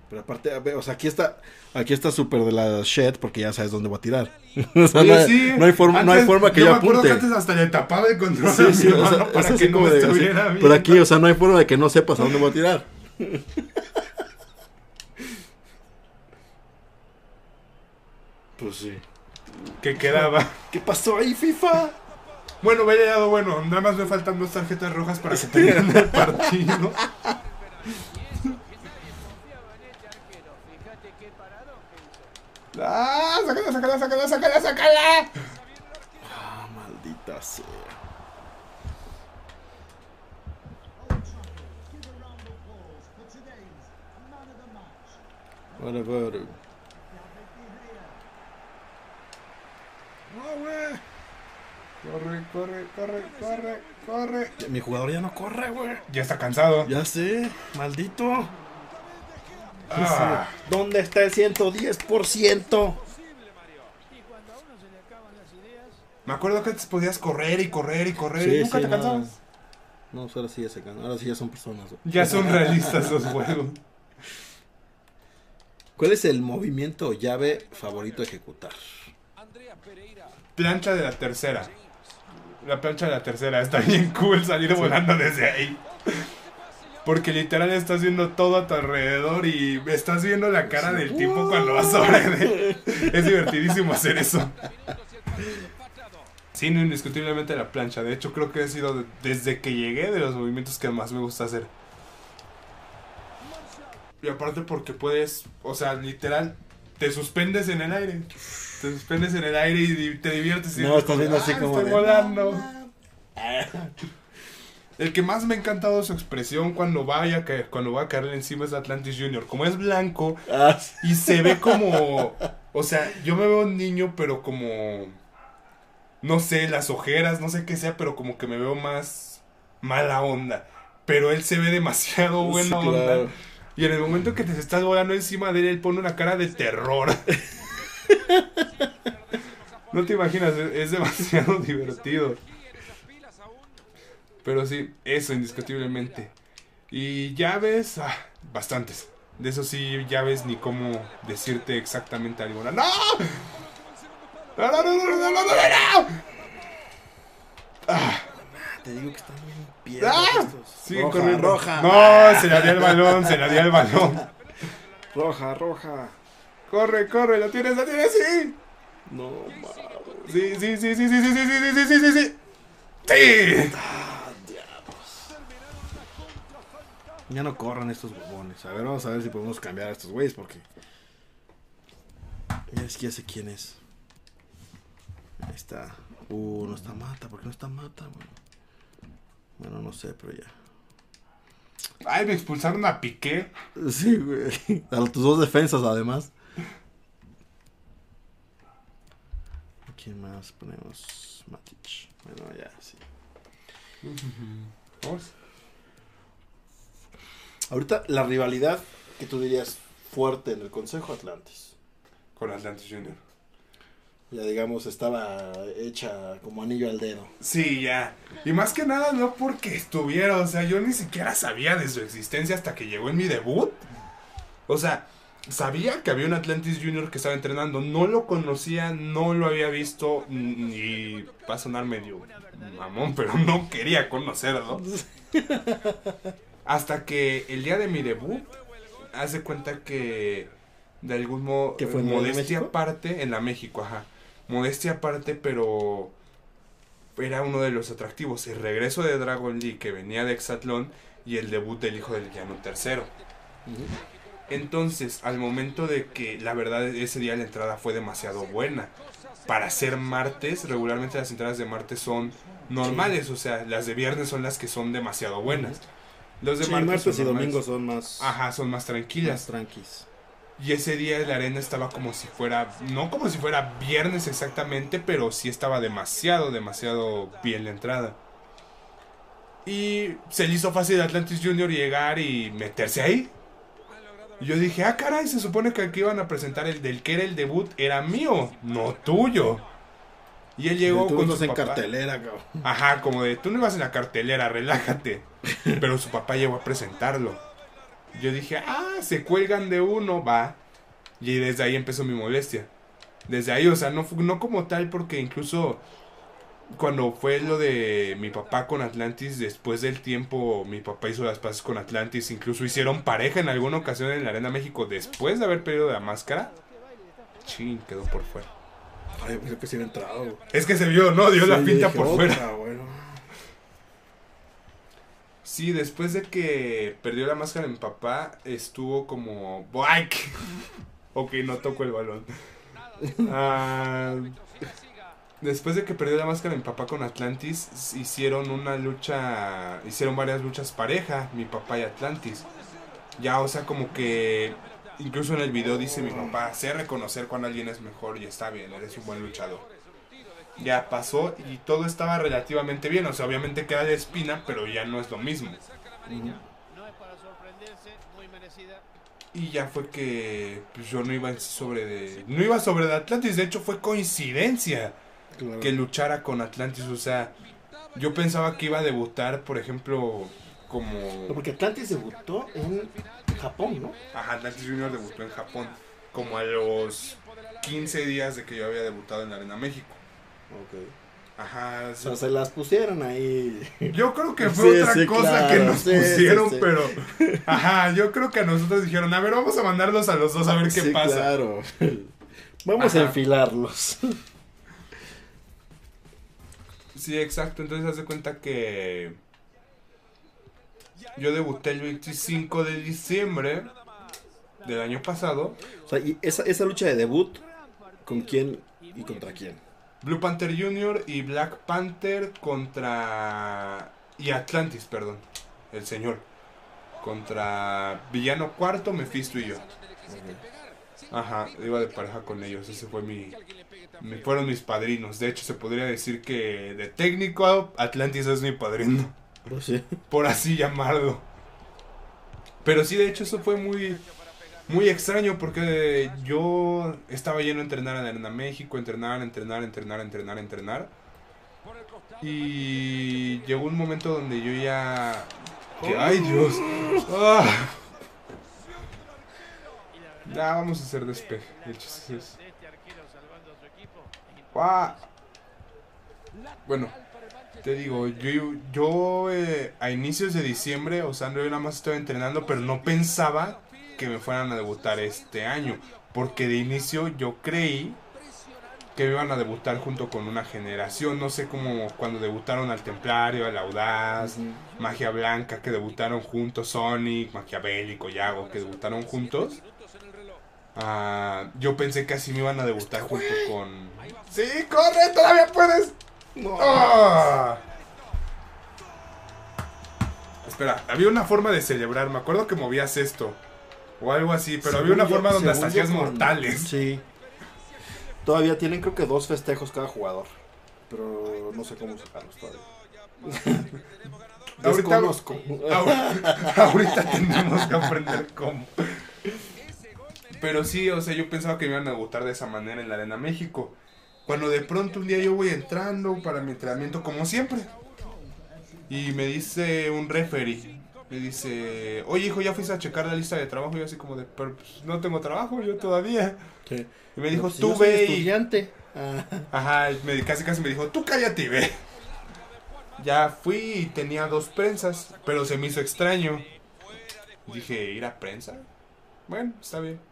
Pero aparte, a ver, o sea, aquí está, aquí está súper de la shed porque ya sabes dónde voy a tirar. o sea, Oye, no, hay- sí, no hay forma, no hay antes- forma que yo yo me acuerdo apunte. que antes hasta le tapaba el control Sí, o sea, para que no de- así. estuviera Pero aquí, o sea, no hay forma de que no sepas a dónde voy a tirar. Pues sí. Que quedaba. ¿Qué pasó ahí, FIFA? Bueno, me haya dado bueno. Nada más me faltan dos tarjetas rojas para que terminen el partido. ¡Ah! ¡Sácala, sácala, sácala, sácala, sácala! Ya sé. Whatever. No, güey. Corre, corre, corre, corre, corre. Mi jugador ya no corre, güey. Ya está cansado. Ya sé, maldito. Ah, ¿Dónde está el 110%? me acuerdo que antes podías correr y correr y correr Sí, y nunca sí, te no. cansabas. No, pues ahora sí ya se cansan. Ahora sí ya son personas. güey. Ya son realistas los juegos. ¿Cuál es el movimiento o llave favorito a ejecutar? Plancha de la tercera. La plancha de la tercera. Está bien cool salir volando desde ahí. Porque literal estás viendo todo a tu alrededor y estás viendo la cara del tipo cuando va sobre él. Es divertidísimo hacer eso. Sí, no, indiscutiblemente la plancha. De hecho, creo que ha sido de- desde que llegué de los movimientos que más me gusta hacer. Y aparte porque puedes, o sea, literal, te suspendes en el aire. Te suspendes en el aire y te diviertes. y No, estás viendo así "Ah, como estoy de, volando. El que más me ha encantado su expresión cuando vaya a caer, cuando va a caerle encima es Atlantis Junior. Como es blanco Ah, sí. y se ve como, o sea, yo me veo un niño, pero como, no sé, las ojeras, no sé qué sea, pero como que me veo más mala onda. Pero él se ve demasiado buena Sí, onda. claro. Y en el momento que te estás volando encima de él, él pone una cara de terror. no te imaginas, es, demasiado divertido. Pero sí, eso indiscutiblemente. Y llaves, ah, bastantes. De eso sí, llaves ni cómo decirte exactamente alguna. ¡No! ¡No, no, no, no, no, no, no, no! Ah, Te digo que están bien piedras ¡Ah! estos. Sigue roja, corriendo. roja. No, se le dio el balón, se le dio el balón. Roja, roja. Corre, corre, lo tienes, lo tienes, sí. No. Sí, sí, sí, sí, sí, sí, sí, sí, sí, sí, sí, sí. Sí. Ya no corran estos huevones. A ver, vamos a ver si podemos cambiar a estos güeyes porque. Ya es que ya sé quién es. Ahí está. Uh, no está mata. ¿Por qué no está mata, güey? Bueno, no sé, pero ya. Ay, me expulsaron a Piqué. Sí, güey. A tus dos defensas, además. Quién más ponemos? Matic. Bueno, ya, sí. Vamos. Ahorita, la rivalidad que tú dirías fuerte en el Consejo Atlantis. Con Atlantis Junior. Ya digamos, estaba hecha como anillo al dedo. Sí, ya. Y más que nada no porque estuviera, o sea, yo ni siquiera sabía de su existencia hasta que llegó en mi debut. O sea, sabía que había un Atlantis Junior que estaba entrenando, no lo conocía, no lo había visto y va a sonar medio mamón, pero no quería conocerlo. Hasta que el día de mi debut, hace cuenta que de algún modo, ¿Que fue en la modestia aparte, en la México, ajá. Modestia aparte, pero era uno de los atractivos. El regreso de Dragon Lee, que venía de Exatlón, y el debut del hijo del llano tercero. Entonces, al momento de que la verdad ese día la entrada fue demasiado buena. Para ser martes, regularmente las entradas de martes son normales, o sea, las de viernes son las que son demasiado buenas. Los de Sí, martes, martes y domingos son más, Ajá, son más más tranquilas. tranquis. Y ese día la arena estaba como si fuera, no como si fuera viernes exactamente, pero sí estaba demasiado, demasiado bien la entrada. Y se le hizo fácil a Atlantis Junior llegar y meterse ahí. Y yo dije, ah, caray, se supone que que iban a presentar el del que era el debut era mío, no tuyo. Y él llegó con su en papá. cartelera, cabrón. Ajá, como de, tú no ibas en la cartelera, relájate. Pero su papá llegó a presentarlo. Yo dije, ah, se cuelgan de uno, va. Y desde ahí empezó mi molestia. Desde ahí, o sea, no, no como tal, porque incluso cuando fue lo de mi papá con Atlantis, después del tiempo, mi papá hizo las paces con Atlantis. Incluso hicieron pareja en alguna ocasión en la Arena México después de haber perdido la máscara. Chin, quedó por fuera. Ay, pensé que sí había entrado. Es que se vio, ¿no? Dio Sí, la pinta por fuera. "Otra, bueno". Sí, después de que perdió la máscara mi papá, estuvo como... ¡Bike! ok, no tocó el balón. Ah, después de que perdió la máscara mi papá con Atlantis, hicieron una lucha, hicieron varias luchas pareja, mi papá y Atlantis. Ya, o sea, como que incluso en el video dice mi papá, sé reconocer cuando alguien es mejor y está bien, eres un buen luchador. Ya pasó y todo estaba relativamente bien, o sea, obviamente queda de espina, pero ya no es lo mismo. No es para sorprenderse, muy merecida. Y ya fue que pues, yo no iba sobre de, no iba sobre de Atlantis, de hecho fue coincidencia. Claro. que luchara con Atlantis. O sea, yo pensaba que iba a debutar, por ejemplo, No, como. Porque Atlantis debutó en Japón, ¿no? Ajá, Atlantis Junior debutó en Japón, como a los 15 días de que yo había debutado en la Arena México. Ok. Ajá, O sea, se las pusieron ahí. yo creo que fue Sí, otra sí, cosa claro, que nos pusieron, pero. Ajá, yo creo que a nosotros dijeron, a ver, vamos a mandarlos a los dos a ver qué Sí, pasa. claro. Vamos a enfilarlos. Sí, exacto. Entonces, haz de cuenta que. Yo debuté el 25 de diciembre del año pasado. O sea, y esa, esa lucha de debut, ¿con quién y contra quién? Blue Panther Jr. y Black Panther contra. Y Atlantis, perdón. El señor. Contra Villano Cuarto, Mephisto y yo. Ajá, iba de pareja con ellos. Ese fue mi. Mi- fueron mis padrinos. De hecho, se podría decir que de técnico, Atlantis es mi padrino. Pues sí. por así llamarlo. Pero sí, de hecho, eso fue muy, muy extraño porque yo estaba yendo a entrenar en Arena México, entrenar, entrenar, entrenar, entrenar, entrenar. Y llegó un momento donde yo ya... Que, ¡Ay, Dios! ¡Ah! Ya, vamos a hacer despeje. De hecho, sí es- De este arquero salvando a su equipo. Bueno, te digo, yo, yo eh, a inicios de diciembre, o sea, yo nada más estaba entrenando, pero no pensaba que me fueran a debutar este año. Porque de inicio yo creí que me iban a debutar junto con una generación. No sé cómo cuando debutaron al Templario, al Audaz, Magia Blanca, que debutaron juntos, Sonic, Maquiavélico, Yago, que debutaron juntos. Ah, yo pensé que así me iban a debutar junto con... ¡Sí, corre! ¡Todavía puedes! No. ¡Ah! Espera, había una forma de celebrar. Me acuerdo que movías esto. O algo así, pero había una forma donde hasta hacías con- mortales. Sí. Todavía tienen creo que dos festejos cada jugador. Pero no sé cómo sacarlos todavía. Ahorita- Desconozco. Ahor- Ahorita tenemos que aprender cómo. Pero sí, o sea, yo pensaba que me iban a debutar de esa manera en la Arena México. Cuando de pronto un día yo voy entrando para mi entrenamiento como siempre. Y me dice un referee. Me dice, oye hijo, ya fuiste a checar la lista de trabajo. Y yo así como de, pero pues, no tengo trabajo yo todavía. Y me dijo, Pues, tú yo ve y... estudiante. Ah, Ajá, me, casi casi me dijo, tú cállate y ve. Ya fui y tenía dos prensas, pero se me hizo extraño. Dije, ¿ir a prensa? Bueno, está bien.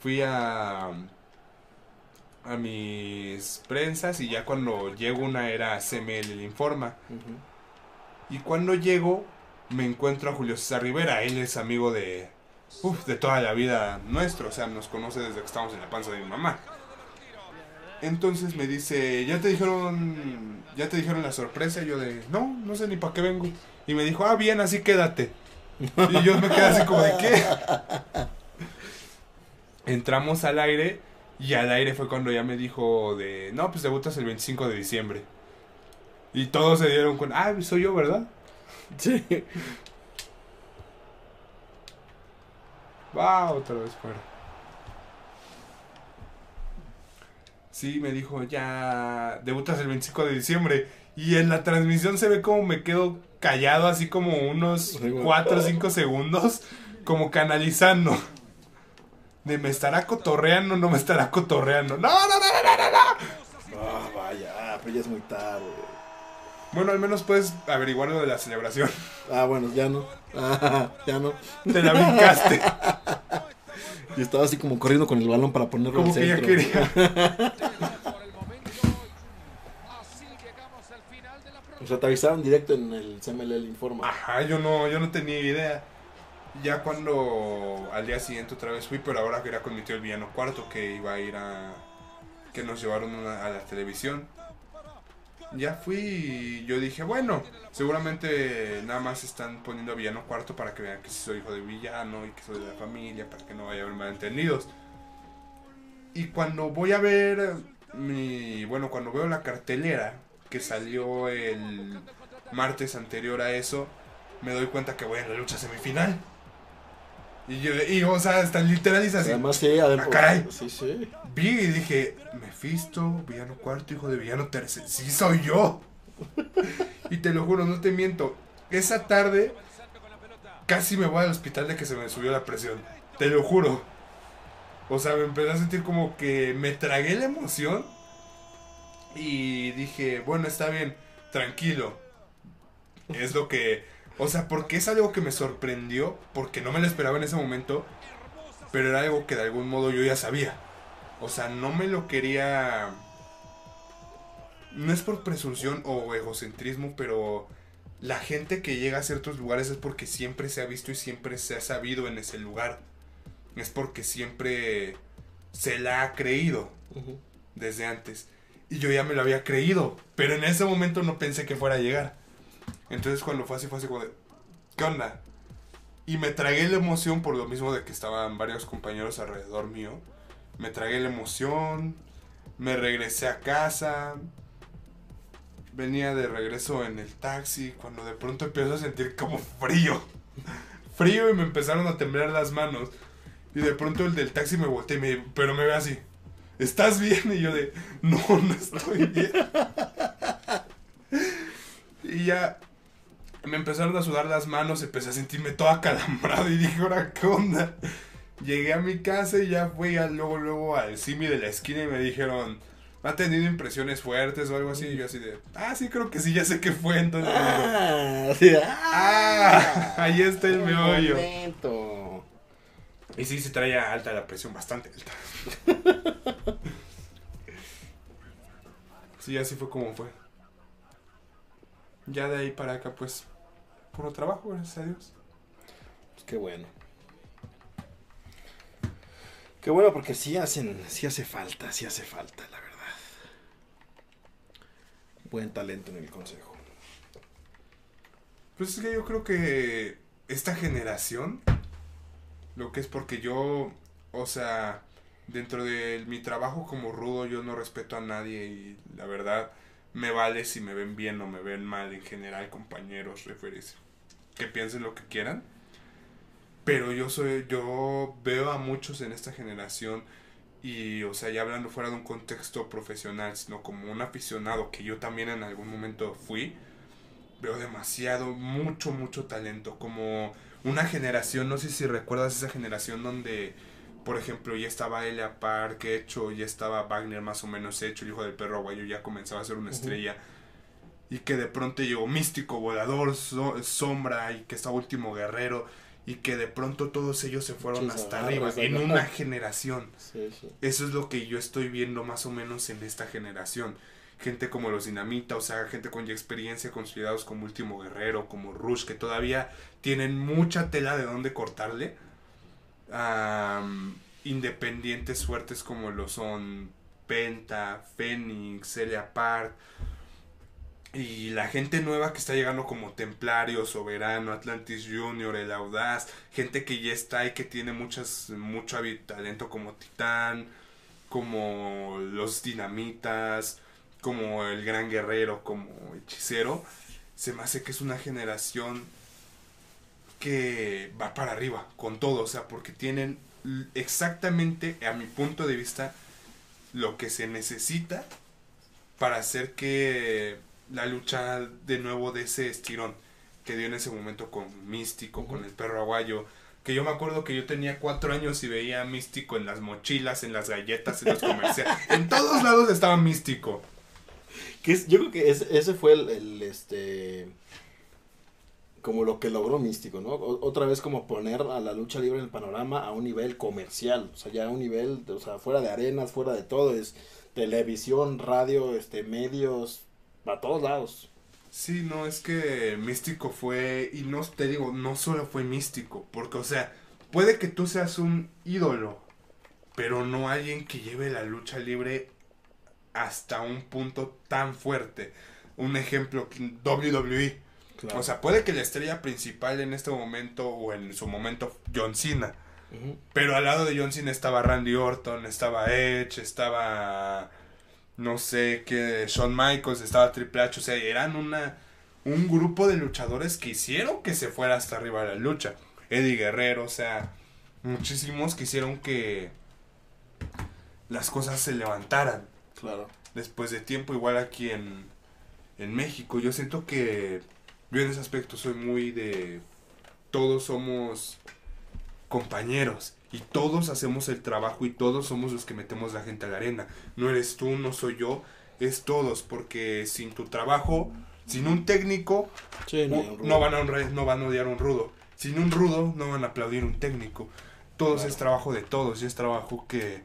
Fui a, a mis prensas y ya cuando llego una era CML el informa. Y cuando llego me encuentro a Julio César Rivera, él es amigo de, uf, de toda la vida nuestro, o sea, nos conoce desde que estábamos en la panza de mi mamá. Entonces me dice, ¿ya te dijeron, ya te dijeron la sorpresa? Y yo de, no, no sé ni para qué vengo. Y me dijo, ah, bien, así quédate. Y yo me quedé así como de, ¿qué? Entramos al aire y al aire fue cuando ya me dijo de, no, pues debutas el 25 de diciembre. Y todos se dieron cuenta, ah, soy yo, ¿verdad? Sí. Va otra vez fuera. Sí, me dijo, ya debutas el 25 de diciembre. Y en la transmisión se ve como me quedo callado, así como unos Sí, güey. 4 o 5 segundos, como canalizando. De me estará cotorreando, no me estará cotorreando. No, no, no, no, no, no, no. Ah, vaya, ah, pero ya es muy tarde. Bueno, al menos puedes averiguar lo de la celebración. Ah, bueno, ya no. Ah, ya no. Te la brincaste. Y estaba así como corriendo con el balón para ponerlo Como al que ya centro. quería. O sea, te avisaron directo en el CML el informa. Ajá, yo no, yo no tenía idea. Ya cuando al día siguiente otra vez fui, pero ahora que era con mi tío el villano cuarto que iba a ir a, que nos llevaron una- a la televisión. Ya fui y yo dije, bueno, seguramente nada más están poniendo a Villano Cuarto para que vean que soy hijo de villano y que soy de la familia, para que no vaya a haber malentendidos. Y cuando voy a ver mi, bueno, cuando veo la cartelera que salió el martes anterior a eso, me doy cuenta que voy en la lucha semifinal. Y yo, y, o sea, hasta literal dice así. Además, sí, además. Ah, caray. Sí, sí. Vi y dije, Mephisto, villano cuarto, hijo de villano tercero. Sí, soy yo. y te lo juro, no te miento. Esa tarde casi me voy al hospital de que se me subió la presión. Te lo juro. O sea, me empecé a sentir como que me tragué la emoción. Y dije, bueno, está bien, tranquilo. Es lo que... O sea, porque es algo que me sorprendió, porque no me lo esperaba en ese momento, pero era algo que de algún modo yo ya sabía. O sea, no me lo quería... No es por presunción o egocentrismo, pero la gente que llega a ciertos lugares es porque siempre se ha visto y siempre se ha sabido en ese lugar. Es porque siempre se la ha creído desde antes. Y yo ya me lo había creído, pero en ese momento no pensé que fuera a llegar. Entonces cuando fue así, fue así como de, ¿qué onda? Y me tragué la emoción por lo mismo de que estaban varios compañeros alrededor mío. Me tragué la emoción, me regresé a casa, venía de regreso en el taxi, cuando de pronto empiezo a sentir como frío. Frío y me empezaron a temblar las manos. Y de pronto el del taxi me volteé y me pero me ve así. ¿Estás bien? Y yo de, no, no estoy bien. y ya me empezaron a sudar las manos, empecé a sentirme todo acalambrado y dije, ahora, ¿qué onda? Llegué a mi casa y ya fui al- luego, luego al Simi de la esquina y me dijeron, ¿ha tenido impresiones fuertes o algo así? Y yo así de, ah, sí, creo que sí, ya sé qué fue. Entonces, Ah, sí, ah, ahí está el meollo. momento. Y sí, se trae alta la presión, bastante alta. Sí, así fue como fue. Ya de ahí para acá, pues, puro trabajo, gracias a Dios. Pues qué bueno. Qué bueno porque sí hacen, sí hace falta, sí hace falta, la verdad. Buen talento en el consejo. Pues es que yo creo que esta generación, lo que es porque yo, o sea, dentro de mi trabajo como rudo, yo no respeto a nadie y la verdad me vale si me ven bien o me ven mal en general, compañeros, referees, que piensen lo que quieran. Pero yo soy, yo veo a muchos en esta generación y, o sea, ya hablando fuera de un contexto profesional, sino como un aficionado que yo también en algún momento fui, veo demasiado, mucho, mucho talento. Como una generación, no sé si recuerdas esa generación donde, por ejemplo, ya estaba Elia Park hecho, ya estaba Wagner más o menos hecho, el hijo del perro aguayo ya comenzaba a ser una estrella. Y que de pronto llegó Místico, Volador, So- Sombra y que estaba Último Guerrero. Y que de pronto todos ellos se fueron hasta arriba en una generación. Sí, sí. Eso es lo que yo estoy viendo más o menos en esta generación. Gente como los Dinamita, o sea, gente con ya experiencia, consolidados como Último Guerrero, como Rush, que todavía tienen mucha tela de dónde cortarle. Independientes fuertes como lo son Penta, Fénix, Celia Park. Y la gente nueva que está llegando como Templario, Soberano, Atlantis Junior, El Audaz, gente que ya está y que tiene muchas, mucho talento como Titán, como los Dinamitas, como el Gran Guerrero, como Hechicero, se me hace que es una generación que va para arriba con todo, o sea, porque tienen exactamente, a mi punto de vista, lo que se necesita para hacer que la lucha de nuevo de ese estirón que dio en ese momento con Místico, con el perro aguayo. Que yo me acuerdo que yo tenía cuatro años y veía a Místico en las mochilas, en las galletas, en los comerciales. en todos lados estaba Místico. Que es- yo creo que ese, ese fue el, el, este como lo que logró Místico, ¿no? O- otra vez como poner a la lucha libre en el panorama a un nivel comercial, o sea, ya a un nivel, o sea, fuera de arenas, fuera de todo, es televisión, radio, este, medios, a todos lados. Sí, no, es que Místico fue, y no te digo, no solo fue Místico, porque, o sea, puede que tú seas un ídolo, pero no alguien que lleve la lucha libre hasta un punto tan fuerte. Un ejemplo, WWE. Claro. O sea, puede que la estrella principal en este momento o en su momento John Cena. Pero al lado de John Cena estaba Randy Orton, estaba Edge, estaba no sé qué, Shawn Michaels, estaba Triple H, o sea, eran una un grupo de luchadores que hicieron que se fuera hasta arriba la lucha. Eddie Guerrero, o sea, muchísimos que hicieron que las cosas se levantaran Claro. después de tiempo, igual aquí en, en México. Yo siento que yo en ese aspecto soy muy de... Todos somos compañeros y todos hacemos el trabajo y todos somos los que metemos la gente a la arena. No eres tú, no soy yo, es todos, porque sin tu trabajo, sin un técnico, Sí, no, van a honrar- no van a odiar a un rudo. Sin un rudo no van a aplaudir un técnico. Todos Claro. es trabajo de todos y es trabajo que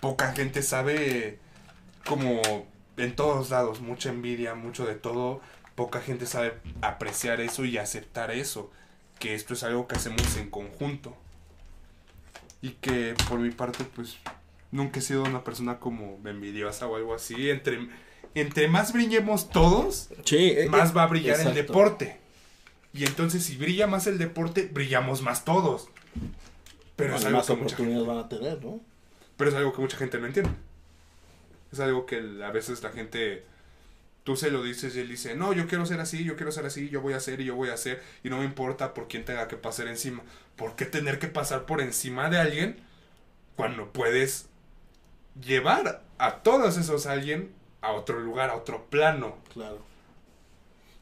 poca gente sabe como en todos lados, mucha envidia, mucho de todo. Poca gente sabe apreciar eso y aceptar eso, que esto es algo que hacemos en conjunto. Y que por mi parte pues nunca he sido una persona como envidiosa o algo así. Entre, entre más brillemos todos, Sí, eh, más eh, va a brillar el deporte. Y entonces si brilla más el deporte, brillamos más todos. Pero es, algo más que mucha gente, oportunidades van a tener, ¿no? pero es algo que mucha gente no entiende. Es algo que a veces la gente, tú se lo dices y él dice, no, yo quiero ser así, yo quiero ser así, yo voy a hacer y yo voy a hacer. Y no me importa por quién tenga que pasar encima. ¿Por qué tener que pasar por encima de alguien cuando puedes llevar a todos esos alguien a otro lugar, a otro plano? Claro.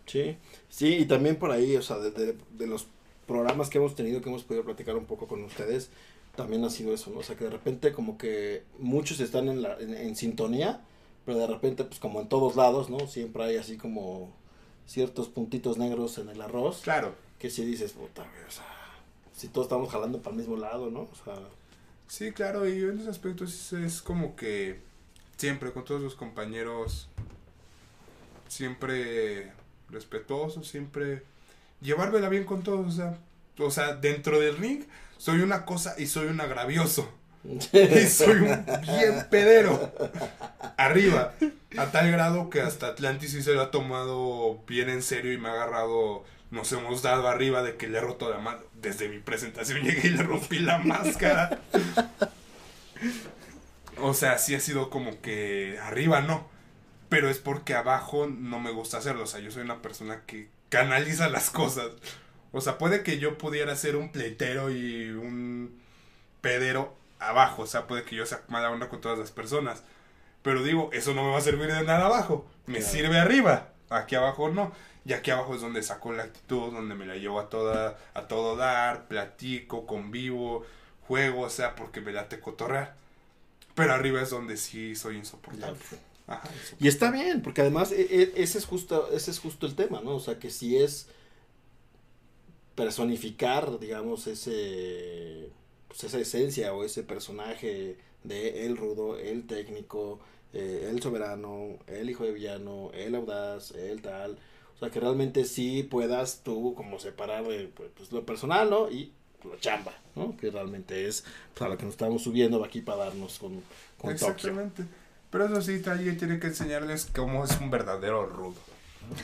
Sí, sí, y también por ahí, o sea, de, de- los programas que hemos tenido, que hemos podido platicar un poco con ustedes, también ha sido eso, ¿no? O sea, que de repente como que muchos están en, la, en sintonía, pero de repente, pues como en todos lados, ¿no? Siempre hay así como ciertos puntitos negros en el arroz, Claro. que si dices, puta, o sea, si todos estamos jalando para el mismo lado, ¿no? O sea, Sí, claro, y en ese aspecto es, es como que siempre con todos los compañeros, siempre respetuoso, siempre llevármela bien con todos, o sea, o sea, dentro del ring soy una cosa y soy un agravioso. Y soy un bien pedero. Arriba. A tal grado que hasta Atlantis sí se lo ha tomado bien en serio y me ha agarrado. Nos hemos dado arriba de que le he roto la mano. Desde mi presentación llegué y le rompí la máscara. O sea, sí ha sido como que arriba no. Pero es porque abajo no me gusta hacerlo. O sea, yo soy una persona que canaliza las cosas. O sea, puede que yo pudiera ser un pleitero y un pedero abajo. O sea, puede que yo sea mala onda con todas las personas. Pero digo, eso no me va a servir de nada abajo. Me Claro. sirve arriba. Aquí abajo no. Y aquí abajo es donde saco la actitud, donde me la llevo a toda, a todo dar, platico, convivo, juego, o sea, porque me late cotorrear. Pero arriba es donde sí soy insoportable. Ajá, Y está bien, porque además e- e- ese es justo, ese es justo el tema, ¿no? O sea, que si es personificar, digamos, ese pues esa esencia o ese personaje de el rudo, el técnico, eh, el soberano, el hijo de villano, el audaz, el tal. O sea, que realmente sí puedas tú como separar eh, pues, pues, lo personal, ¿no? Y lo chamba, ¿no? Que realmente es pues, a lo que nos estamos subiendo aquí para darnos con, con Tokio. Exactamente. Pero eso sí, alguien tiene que enseñarles cómo es un verdadero rudo.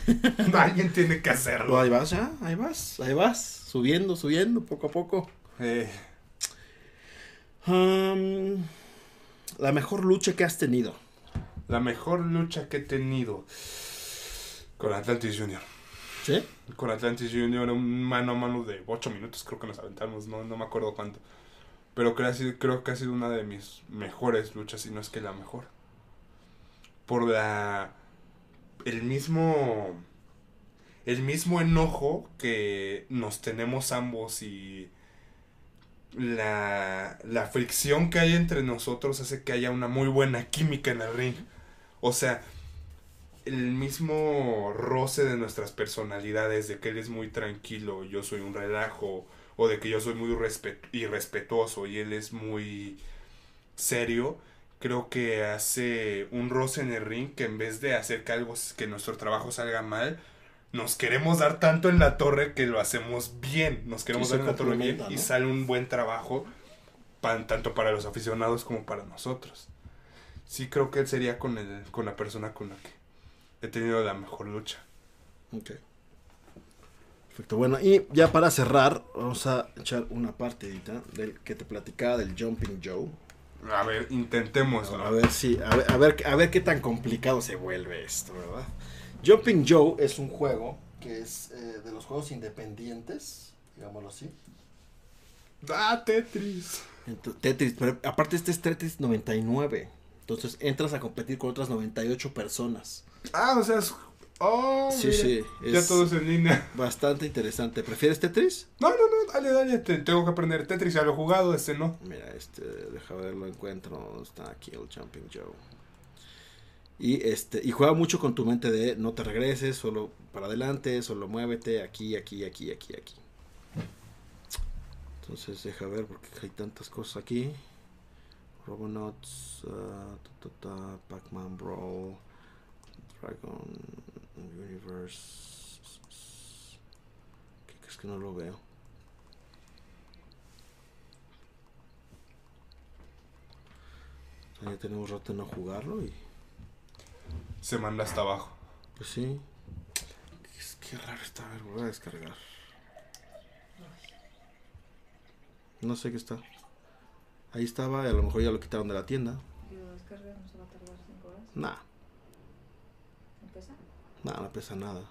alguien tiene que hacerlo. Ahí vas, ya, ahí vas, ahí vas, subiendo, subiendo, poco a poco. Eh, Am, la mejor lucha que has tenido. la mejor lucha que he tenido con Atlantis Junior. ¿Sí? Con Atlantis Junior, un mano a mano de 8 minutos, creo que nos aventamos, no, no me acuerdo cuánto. Pero creo, que ha sido- creo que ha sido una de mis mejores luchas, si no es que la mejor. Por la. El mismo. El mismo enojo que nos tenemos ambos y. La, la fricción que hay entre nosotros hace que haya una muy buena química en el ring. O sea, el mismo roce de nuestras personalidades, de que él es muy tranquilo, yo soy un relajo, o de que yo soy muy respet- irrespetuoso y él es muy serio, creo que hace un roce en el ring que en vez de hacer que algo, que nuestro trabajo salga mal, nos queremos dar tanto en la torre que lo hacemos bien, nos queremos dar en la torre bien y sale un buen trabajo pan- tanto para los aficionados como para nosotros. sí creo que él sería con, el, con la persona con la que he tenido la mejor lucha. Ok. Perfecto, bueno, y ya para cerrar, vamos a echar una partidita del que te platicaba del Jumping Joe. A ver, intentémoslo. A ver si, a ver, a ver, a ver qué tan complicado se vuelve esto, ¿verdad? Jumping Joe es un juego que es eh, de los juegos independientes, digámoslo así. ¡Ah, Tetris! Tetris, pero aparte este es Tetris 99. Entonces entras a competir con otras 98 personas. Ah, o sea, es... Oh, Sí, mira, sí, Ya es- todos en línea. Bastante interesante. ¿Prefieres Tetris? No, no, no, dale, dale. te- tengo que aprender Tetris, ya lo he jugado, este no. Mira, este, deja ver, lo encuentro. ¿Dónde Está aquí el Jumping Joe. Y este, y juega mucho con tu mente de no te regreses, solo para adelante, solo muévete, aquí, aquí, aquí, aquí, aquí. Entonces deja ver porque hay tantas cosas aquí. Robonauts, ah, ta, ta, ta, Pac-Man Brawl, Dragon Universe. ¿Qué crees que no lo veo? Ya tenemos rato de no jugarlo y Se manda hasta abajo. pues sí. Es que raro está, a ver, voy a descargar. No sé qué está. Ahí estaba y a lo mejor ya lo quitaron de la tienda. Y lo descargas, no se va a tardar 5 horas. Nah, ¿Empieza? nah, no pesa nada.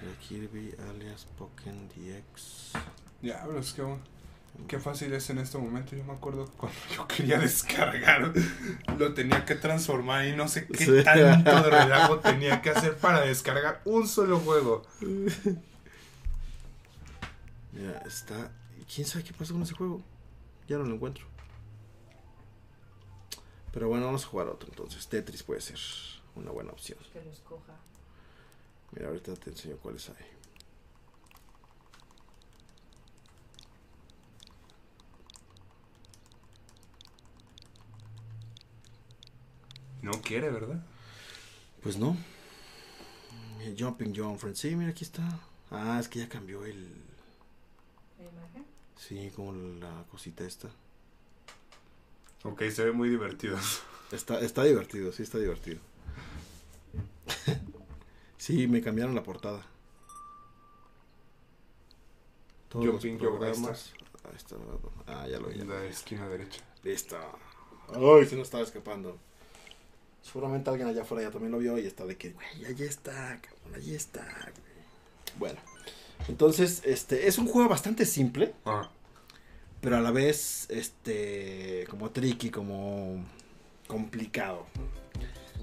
Mira, Kirby alias Pokémon DX. Diablos, qué, qué fácil es en este momento. Yo me acuerdo cuando yo quería descargar, lo tenía que transformar y no sé qué Sí. tanto de relajo tenía que hacer para descargar un solo juego. Mira, está. ¿Quién sabe qué pasó con ese juego? Ya no lo encuentro. Pero bueno, vamos a jugar otro entonces. Tetris puede ser una buena opción. Que lo escoja. Mira, ahorita te enseño cuáles hay. No quiere, ¿verdad? Pues no. Eh, Jumping John Friend. Sí, mira, aquí está. Ah, es que ya cambió el. ¿La imagen? Sí, como la cosita esta. Ok, se ve muy divertido. Está, está divertido, sí, está divertido. sí, me cambiaron la portada. Todos los Jumping Joe, ahí programas. Ahí está. Ah, ya lo vi. En la esquina derecha. Listo. Ay, se nos estaba escapando. Seguramente alguien allá afuera ya también lo vio y está de que, güey, allí está, cabrón, allí está. güey". Bueno, entonces, este, es un juego bastante simple, Ah, pero a la vez, este, como tricky, como complicado.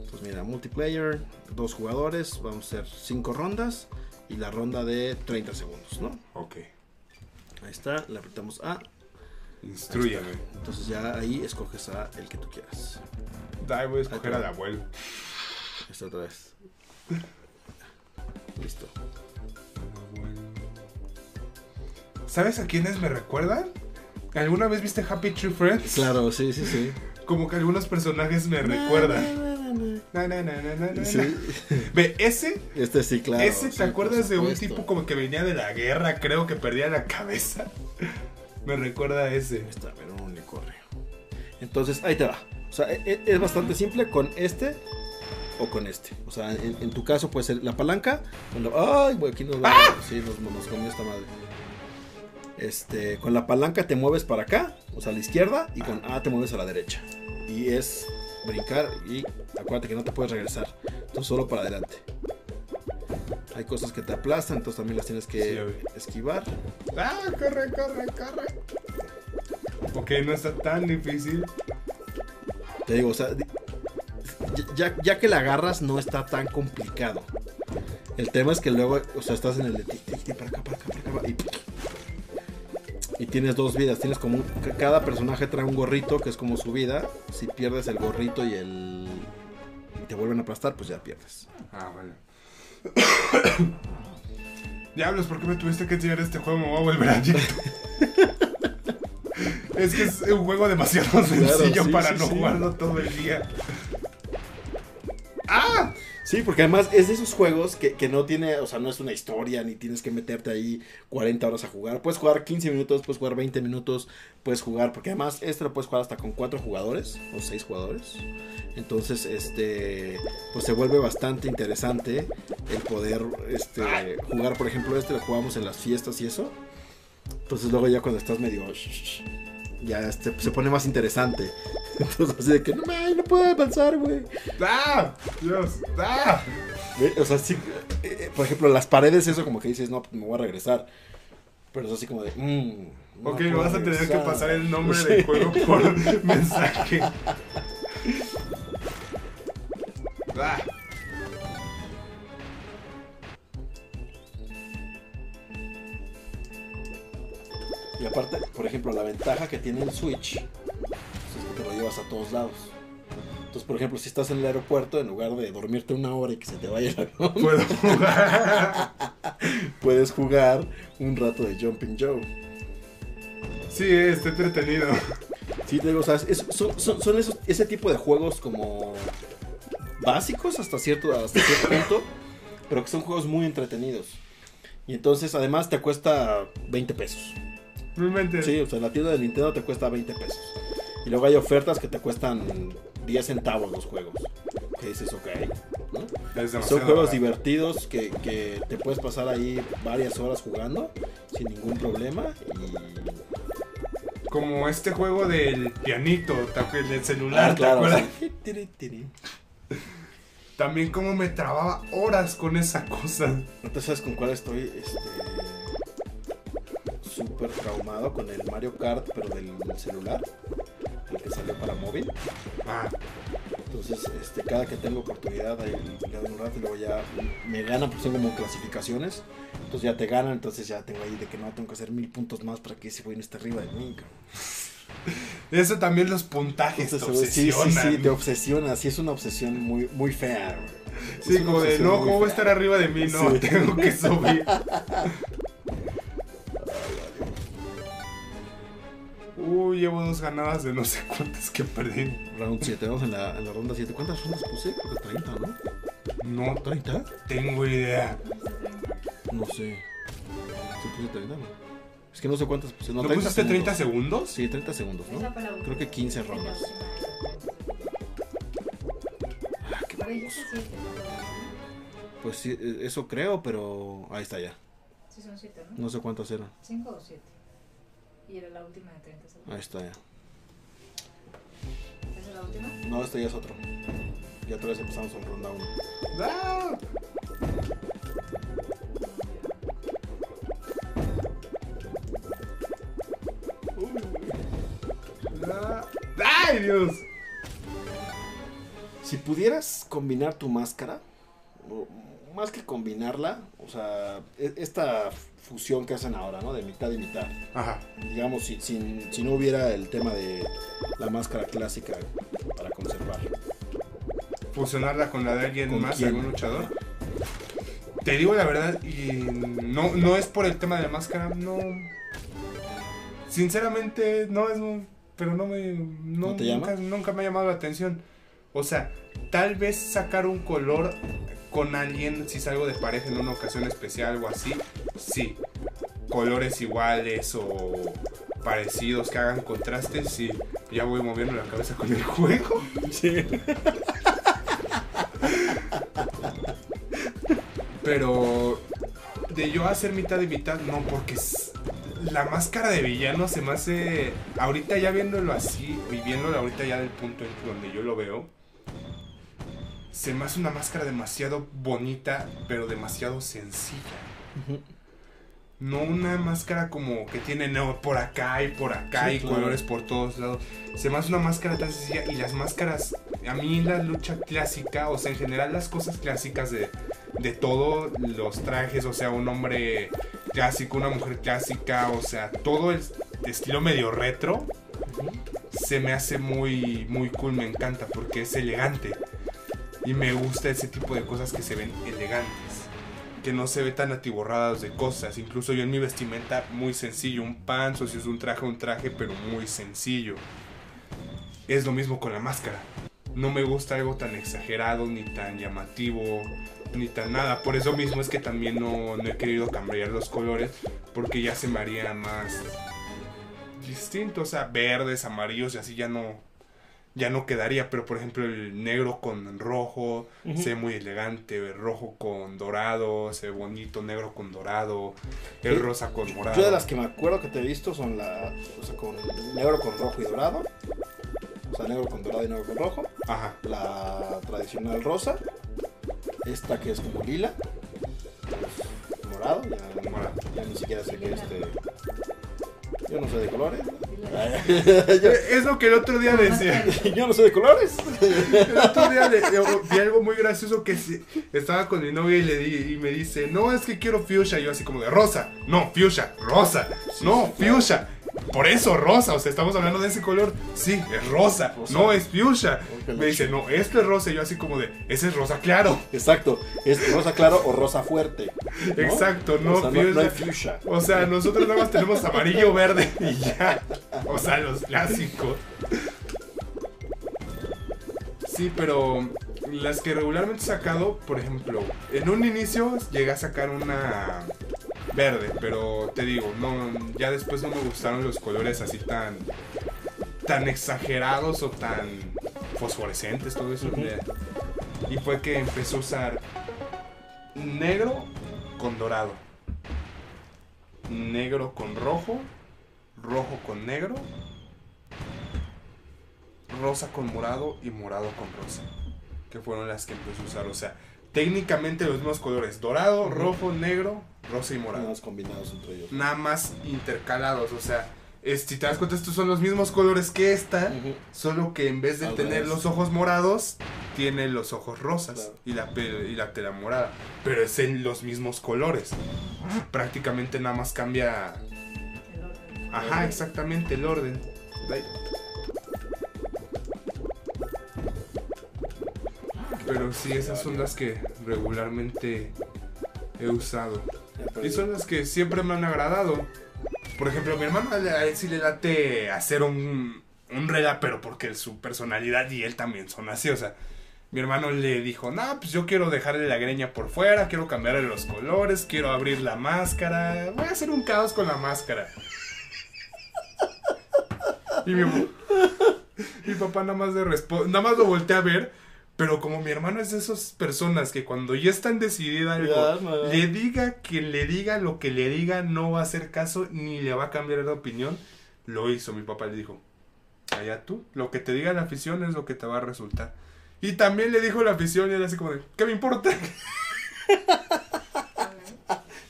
Pues mira, multiplayer, dos jugadores, vamos a hacer cinco rondas y la ronda de 30 segundos, ¿no? ok. Ahí está, le apretamos A. Instruyame. Entonces ya ahí escoges a el que tú quieras. Ahí voy a escoger al abuelo. Esta otra vez. Listo. ¿Sabes a quiénes me recuerdan? ¿Alguna vez viste Happy Tree Friends? Claro, sí, sí, sí. Como que algunos personajes me recuerdan. Na, na, na, na, na, na. Sí. Ve, ese, Este sí, claro. ese, sí, ¿te acuerdas de un tipo como que venía de la guerra? Creo que perdía la cabeza. Me recuerda a ese. Está, pero un unicornio. Entonces, ahí te va. O sea, e- e- es bastante simple con este o con este. O sea, en, en tu caso puede ser la palanca. con la- Ay, güey, aquí nos va. Sí, nos, nos comió esta madre. Este, con la palanca te mueves para acá, o sea, a la izquierda, y con A te mueves a la derecha. Y es brincar y acuérdate que no te puedes regresar. Entonces solo para adelante. Hay cosas que te aplastan, entonces también las tienes que esquivar. ¡Ah, corre, corre, corre! Ok, no está tan difícil. Te digo, o sea, ya, ya que la agarras no está tan complicado. El tema es que luego, o sea, estás en el de tic, tic, tic, para acá, para acá, para acá, y, y tienes dos vidas. Tienes como un- ca- cada personaje trae un gorrito que es como su vida. Si pierdes el gorrito y el y te vuelven a aplastar, pues ya pierdes. Ah, vale. Diablos, ¿por qué me tuviste que enseñar este juego? Me voy a volver adicto. es que es un juego demasiado sencillo sí, para sí, no sí. jugarlo todo el día. ¡Ah! Sí, porque además es de esos juegos que, que no tiene, o sea, no es una historia, ni tienes que meterte ahí 40 horas a jugar. Puedes jugar 15 minutos, puedes jugar 20 minutos, puedes jugar, porque además este lo puedes jugar hasta con 4 jugadores o 6 jugadores. Entonces, este, pues se vuelve bastante interesante el poder este, jugar, por ejemplo, este lo jugamos en las fiestas y eso. Entonces luego ya cuando estás medio... Ya este, se pone más interesante. Entonces así de que no, me, no puedo avanzar, güey. ¡Ah! ¡Dios! ¡Ah! O sea, sí, eh, eh, por ejemplo, las paredes, eso como que dices, no, me voy a regresar. Pero es así como de, mmm. no Ok, vas a tener que pasar el nombre Sí. del juego por mensaje. Ah. Y aparte, por ejemplo, la ventaja que tiene el Switch pues, es que te lo llevas a todos lados. Entonces, por ejemplo, si estás en el aeropuerto, en lugar de dormirte una hora y que se te vaya el avión, Puedo jugar. puedes jugar un rato de Jumping Joe. Sí, está entretenido. Sí, te digo, o sea, es- son, son- son esos, ese tipo de juegos como básicos hasta cierto, hasta cierto punto, pero que son juegos muy entretenidos. Y entonces, además, te cuesta 20 pesos. Realmente. Sí, o sea, la tienda de Nintendo te cuesta 20 pesos. Y luego hay ofertas que te cuestan 10 centavos los juegos. Que dices, ok. ¿no? Es Son juegos barato. divertidos que, que te puedes pasar ahí varias horas jugando sin ningún problema. Y Como este juego del pianito, ¿te del celular, Ah, claro. ¿te acuerdas? sí. También como me trababa horas con esa cosa. Entonces, ¿sabes con cuál estoy? Este. Súper traumado con el Mario Kart, pero del celular. El que salió para móvil. Ah, Entonces, este, cada que tengo oportunidad, ahí le doy un rato y luego ya me ganan, pues son como clasificaciones. Entonces ya te ganan, entonces ya tengo ahí de que no, tengo que hacer mil puntos más para que ese güey no esté arriba de mí. eso también los puntajes Entonces, te sí, sí, obsesionan. sí, te obsesiona. Sí, es una obsesión muy, muy fea, güey. Sí, como de, no, ¿cómo va a estar arriba de mí? No, Sí. tengo que subir. Uy, llevo dos ganadas de no sé cuántas que perdí. Round 7, vamos en la, en la ronda 7. ¿Cuántas rondas puse? Creo que 30, ¿no? No ¿30? tengo idea. No sé. ¿Sí puse 30? No. Es que no sé cuántas puse. No, ¿Lo 30 pusiste 30 segundos. segundos? Sí, 30 segundos, ¿no? Creo que 15 última. rondas. Ah, qué baboso. Pues sí, eh, eso creo, pero ahí está ya. Sí, son siete, ¿no? No sé cuántas eran. Cinco o siete. Y era la última de 30 segundos. Ahí está ya. ¿Esa es la última? No, este ya es otro. Ya otra vez empezamos en ronda 1. ¡Ah! ¡Ay, Dios! Si pudieras combinar tu máscara, más que combinarla, o sea, e- esta fusión que hacen ahora, ¿no? De mitad y mitad. Ajá. Digamos, si, si no hubiera el tema de la máscara clásica para conservar. Fusionarla con la de alguien ¿Con más, quién? algún luchador. Te digo la verdad, y no, no es por el tema de la máscara, no. Sinceramente, no es. Pero no me. No, ¿No te llama? nunca, nunca me ha llamado la atención. O sea, tal vez sacar un color con alguien, si salgo de pareja en una ocasión especial o así, sí. Colores iguales o parecidos que hagan contrastes, sí. Ya voy moviendo la cabeza con el juego. Sí. Pero de yo hacer mitad y mitad, no, porque la máscara de villano se me hace. Ahorita ya viéndolo así, y viéndolo ahorita ya del punto en donde yo lo veo, se me hace una máscara demasiado bonita, pero demasiado sencilla. No una máscara como que tiene no, por acá y por acá Sí, y claro. colores por todos lados. Se me hace una máscara tan sencilla y las máscaras, a mí la lucha clásica, o sea, en general las cosas clásicas de, de todo, los trajes, o sea, un hombre clásico, una mujer clásica, o sea, todo el estilo medio retro, se me hace muy, muy cool, me encanta porque es elegante. Y me gusta ese tipo de cosas que se ven elegantes. Que no se ve tan atiborradas de cosas. Incluso yo en mi vestimenta muy sencillo. Un panzo, si es un traje, un traje, pero muy sencillo. Es lo mismo con la máscara. no me gusta algo tan exagerado, ni tan llamativo, ni tan nada. Por eso mismo es que también no, no he querido cambiar los colores, porque ya se me haría más distinto. O sea, verdes, amarillos y así ya no, ya no quedaría. Pero por ejemplo, el negro con rojo Ujú. se ve muy elegante. El rojo con dorado se ve bonito. Negro con dorado. El Sí. rosa con morado. Yo de las que me acuerdo que te he visto son la, o sea, con negro con rojo y dorado. O sea, negro con dorado y negro con rojo. Ajá. La tradicional rosa. Esta que es como lila. morado. Ya, Morado. ya ni siquiera sé qué este. Yo no sé de colores. Es lo que el otro día decía. Yo no sé de colores. El otro día le- vi algo muy gracioso que se- estaba con mi novia y le di, y me dice, no, es que quiero fuchsia. Y yo así como de rosa. No, fuchsia, rosa. No, fuchsia. Por eso, rosa. O sea, estamos hablando de ese color. Sí, es rosa. Rosa. No, es fuchsia. Me dice, no, esto es rosa. Y yo así como de, ese es rosa claro. Exacto. Es rosa claro o rosa fuerte. ¿no? Exacto, no, O sea, no, no hay fuchsia. fuchsia. O sea, nosotros nada más tenemos amarillo, verde y ya. O sea, los clásicos. Sí, pero las que regularmente he sacado, por ejemplo, en un inicio llegué a sacar una verde, pero te digo, no, ya después no me gustaron los colores así tan tan exagerados o tan fosforescentes, todo eso. Y fue que empecé a usar negro con dorado, negro con rojo, rojo con negro, rosa con morado y morado con rosa. Que fueron las que empecé a usar. O sea, técnicamente los mismos colores: dorado, rojo, negro, rosa y morado. Más combinados entre ellos. Nada más intercalados. O sea, es- si te das cuenta, estos son los mismos colores que esta. Solo que en vez de Al tener revés. los ojos morados, tiene los ojos rosas Claro. y, la, y la tela morada. Pero es en los mismos colores. Prácticamente nada más cambia. El orden. Ajá, exactamente el orden. Pero sí, esas son las que regularmente he usado. Y son las que siempre me han agradado. Por ejemplo, mi hermano a él sí le late hacer un, un rela, pero porque su personalidad y él también son así. O sea, mi hermano le dijo, no, pues yo quiero dejarle la greña por fuera, quiero cambiarle los colores, quiero abrir la máscara. Voy a hacer un caos con la máscara. Y mi, mi papá nada más, de nada más lo voltea a ver. Pero como mi hermano es de esas personas que cuando ya están decididas algo, le diga que le diga lo que le diga, no va a hacer caso ni le va a cambiar de opinión. Lo hizo, mi papá le dijo, allá tú, lo que te diga la afición es lo que te va a resultar. Y también le dijo la afición y era así como de, ¿qué me importa?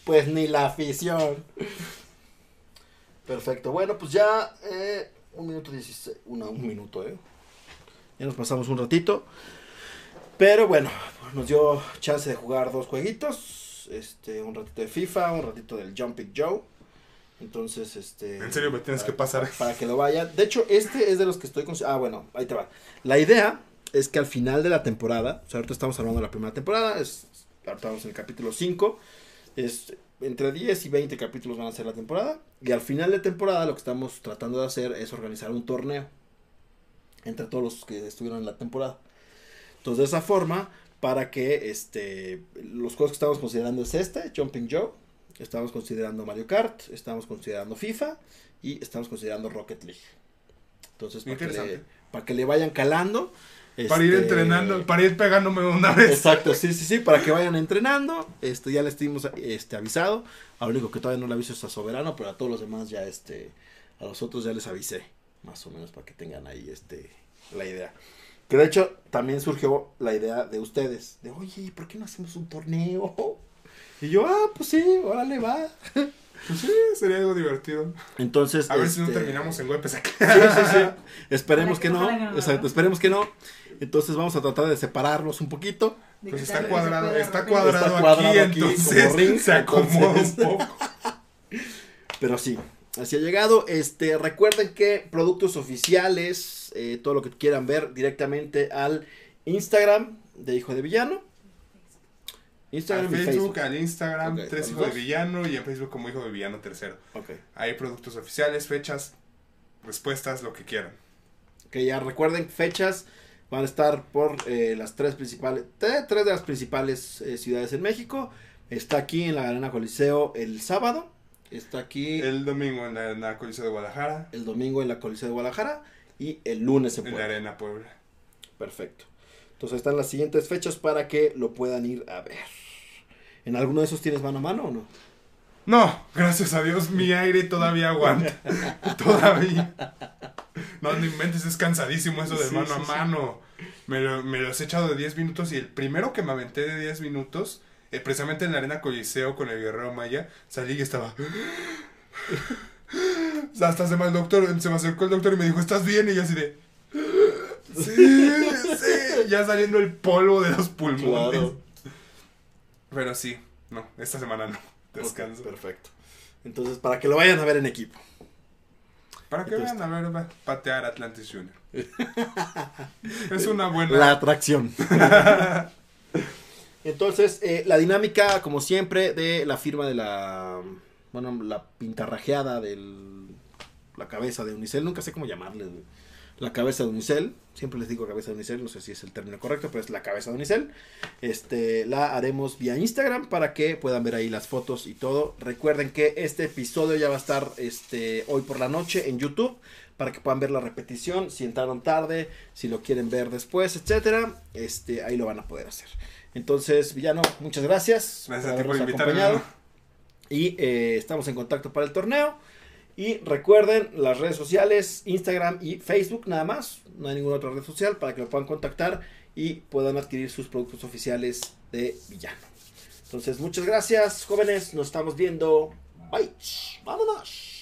Pues ni la afición. Perfecto. Bueno, pues ya eh, un minuto dieciséis. Una, un minuto, ¿eh? Ya nos pasamos un ratito. Pero bueno, nos dio chance de jugar dos jueguitos. Este, un ratito de FIFA, un ratito del Jumping Joe. Entonces, este. En serio, me tienes que pasar. Para que lo vayan. De hecho, este es de los que estoy con. Ah, bueno, ahí te va. La idea es que al final de la temporada, o sea, ahorita estamos hablando de la primera temporada, es, ahorita vamos en el capítulo 5, es entre 10 y 20 capítulos van a ser la temporada, y al final de temporada lo que estamos tratando de hacer es organizar un torneo entre todos los que estuvieron en la temporada. Entonces, de esa forma, para que este, los juegos que estamos considerando es este, Jumping Joe, estamos considerando Mario Kart, estamos considerando FIFA y estamos considerando Rocket League. Entonces, para que, le, para que le vayan calando. Para ir este, entrenando, para ir pegándome una vez. Exacto, sí, sí, sí, para que vayan entrenando. Este, ya les dimos este, avisado. Al único que todavía no le aviso es a Soberano, pero a todos los demás ya, este, a los otros ya les avisé. Más o menos para que tengan ahí, este, la idea. Que de hecho también surgió la idea de ustedes. De, oye, ¿por qué no hacemos un torneo? Y yo, ah, pues sí, órale, va. Pues sí, sería algo divertido. Entonces, A ver si no este, terminamos en golpes aquí. Sí, sí, sí. Esperemos que que- no. Exacto, esperemos que no. Entonces vamos a tratar de separarlos un poquito. De Pues está cuadrado, está cuadrado, Está cuadrado aquí, aquí, entonces como ring, se acomoda entonces- un poco. Pero sí, así ha llegado. Este, recuerden que productos oficiales, eh, todo lo que quieran ver directamente al Instagram de Hijo de Villano. Instagram Al y Facebook, Facebook. al Instagram, Ok, Tres ¿los Hijos de? Villano y en Facebook como Hijo de Villano Tercero. Ok. Hay productos oficiales, fechas, respuestas, lo que quieran. Que ya recuerden fechas Van a estar por eh, las tres principales, tre- tres de las principales eh, ciudades en México. Está aquí en la Arena Coliseo el sábado. Está aquí el, El domingo en la Arena Coliseo de Guadalajara, domingo en la Coliseo de Guadalajara. Y el lunes en en la Puebla. Arena Puebla. Perfecto. Entonces están las siguientes fechas para que lo puedan ir a ver. ¿En alguno de esos tienes mano a mano o no? No, gracias a Dios, mi aire todavía aguanta. todavía. No, no inventes, es cansadísimo eso de Sí, mano sí, a sí. mano. Me, lo, me los he echado de 10 minutos y el primero que me aventé de 10 minutos, eh, precisamente en la arena Coliseo con el Guerrero Maya, salí y estaba... O sea, hasta se me, el doctor, se me acercó el doctor y me dijo, ¿estás bien? Y yo así de... Sí, sí, ya saliendo el polvo de los pulmones. Claro. Pero sí, no, esta semana no. Descanso. Perfecto. Entonces, para que lo vayan a ver en equipo. Para que Entonces- vean a ver, patear Atlantis Junior. es una buena. La atracción. Entonces, eh, la dinámica, como siempre, de la firma de la. Bueno, la pintarrajeada de la cabeza de Unicel. Nunca sé cómo llamarle. güey. La cabeza de Unicel. Siempre les digo cabeza de Unicel. No sé si es el término correcto, pero es la cabeza de Unicel. Este, la haremos vía Instagram para que puedan ver ahí las fotos y todo. Recuerden que este episodio ya va a estar este, hoy por la noche en YouTube para que puedan ver la repetición, si entraron tarde, si lo quieren ver después, etcétera, este, ahí lo van a poder hacer. Entonces, Villano, muchas gracias, Gracias a ti por invitarme. Y eh, estamos en contacto para el torneo. Y recuerden las redes sociales, Instagram y Facebook nada más. No hay ninguna otra red social para que lo puedan contactar y puedan adquirir sus productos oficiales de Villano. Entonces, muchas gracias, jóvenes. Nos estamos viendo. Bye. Vámonos.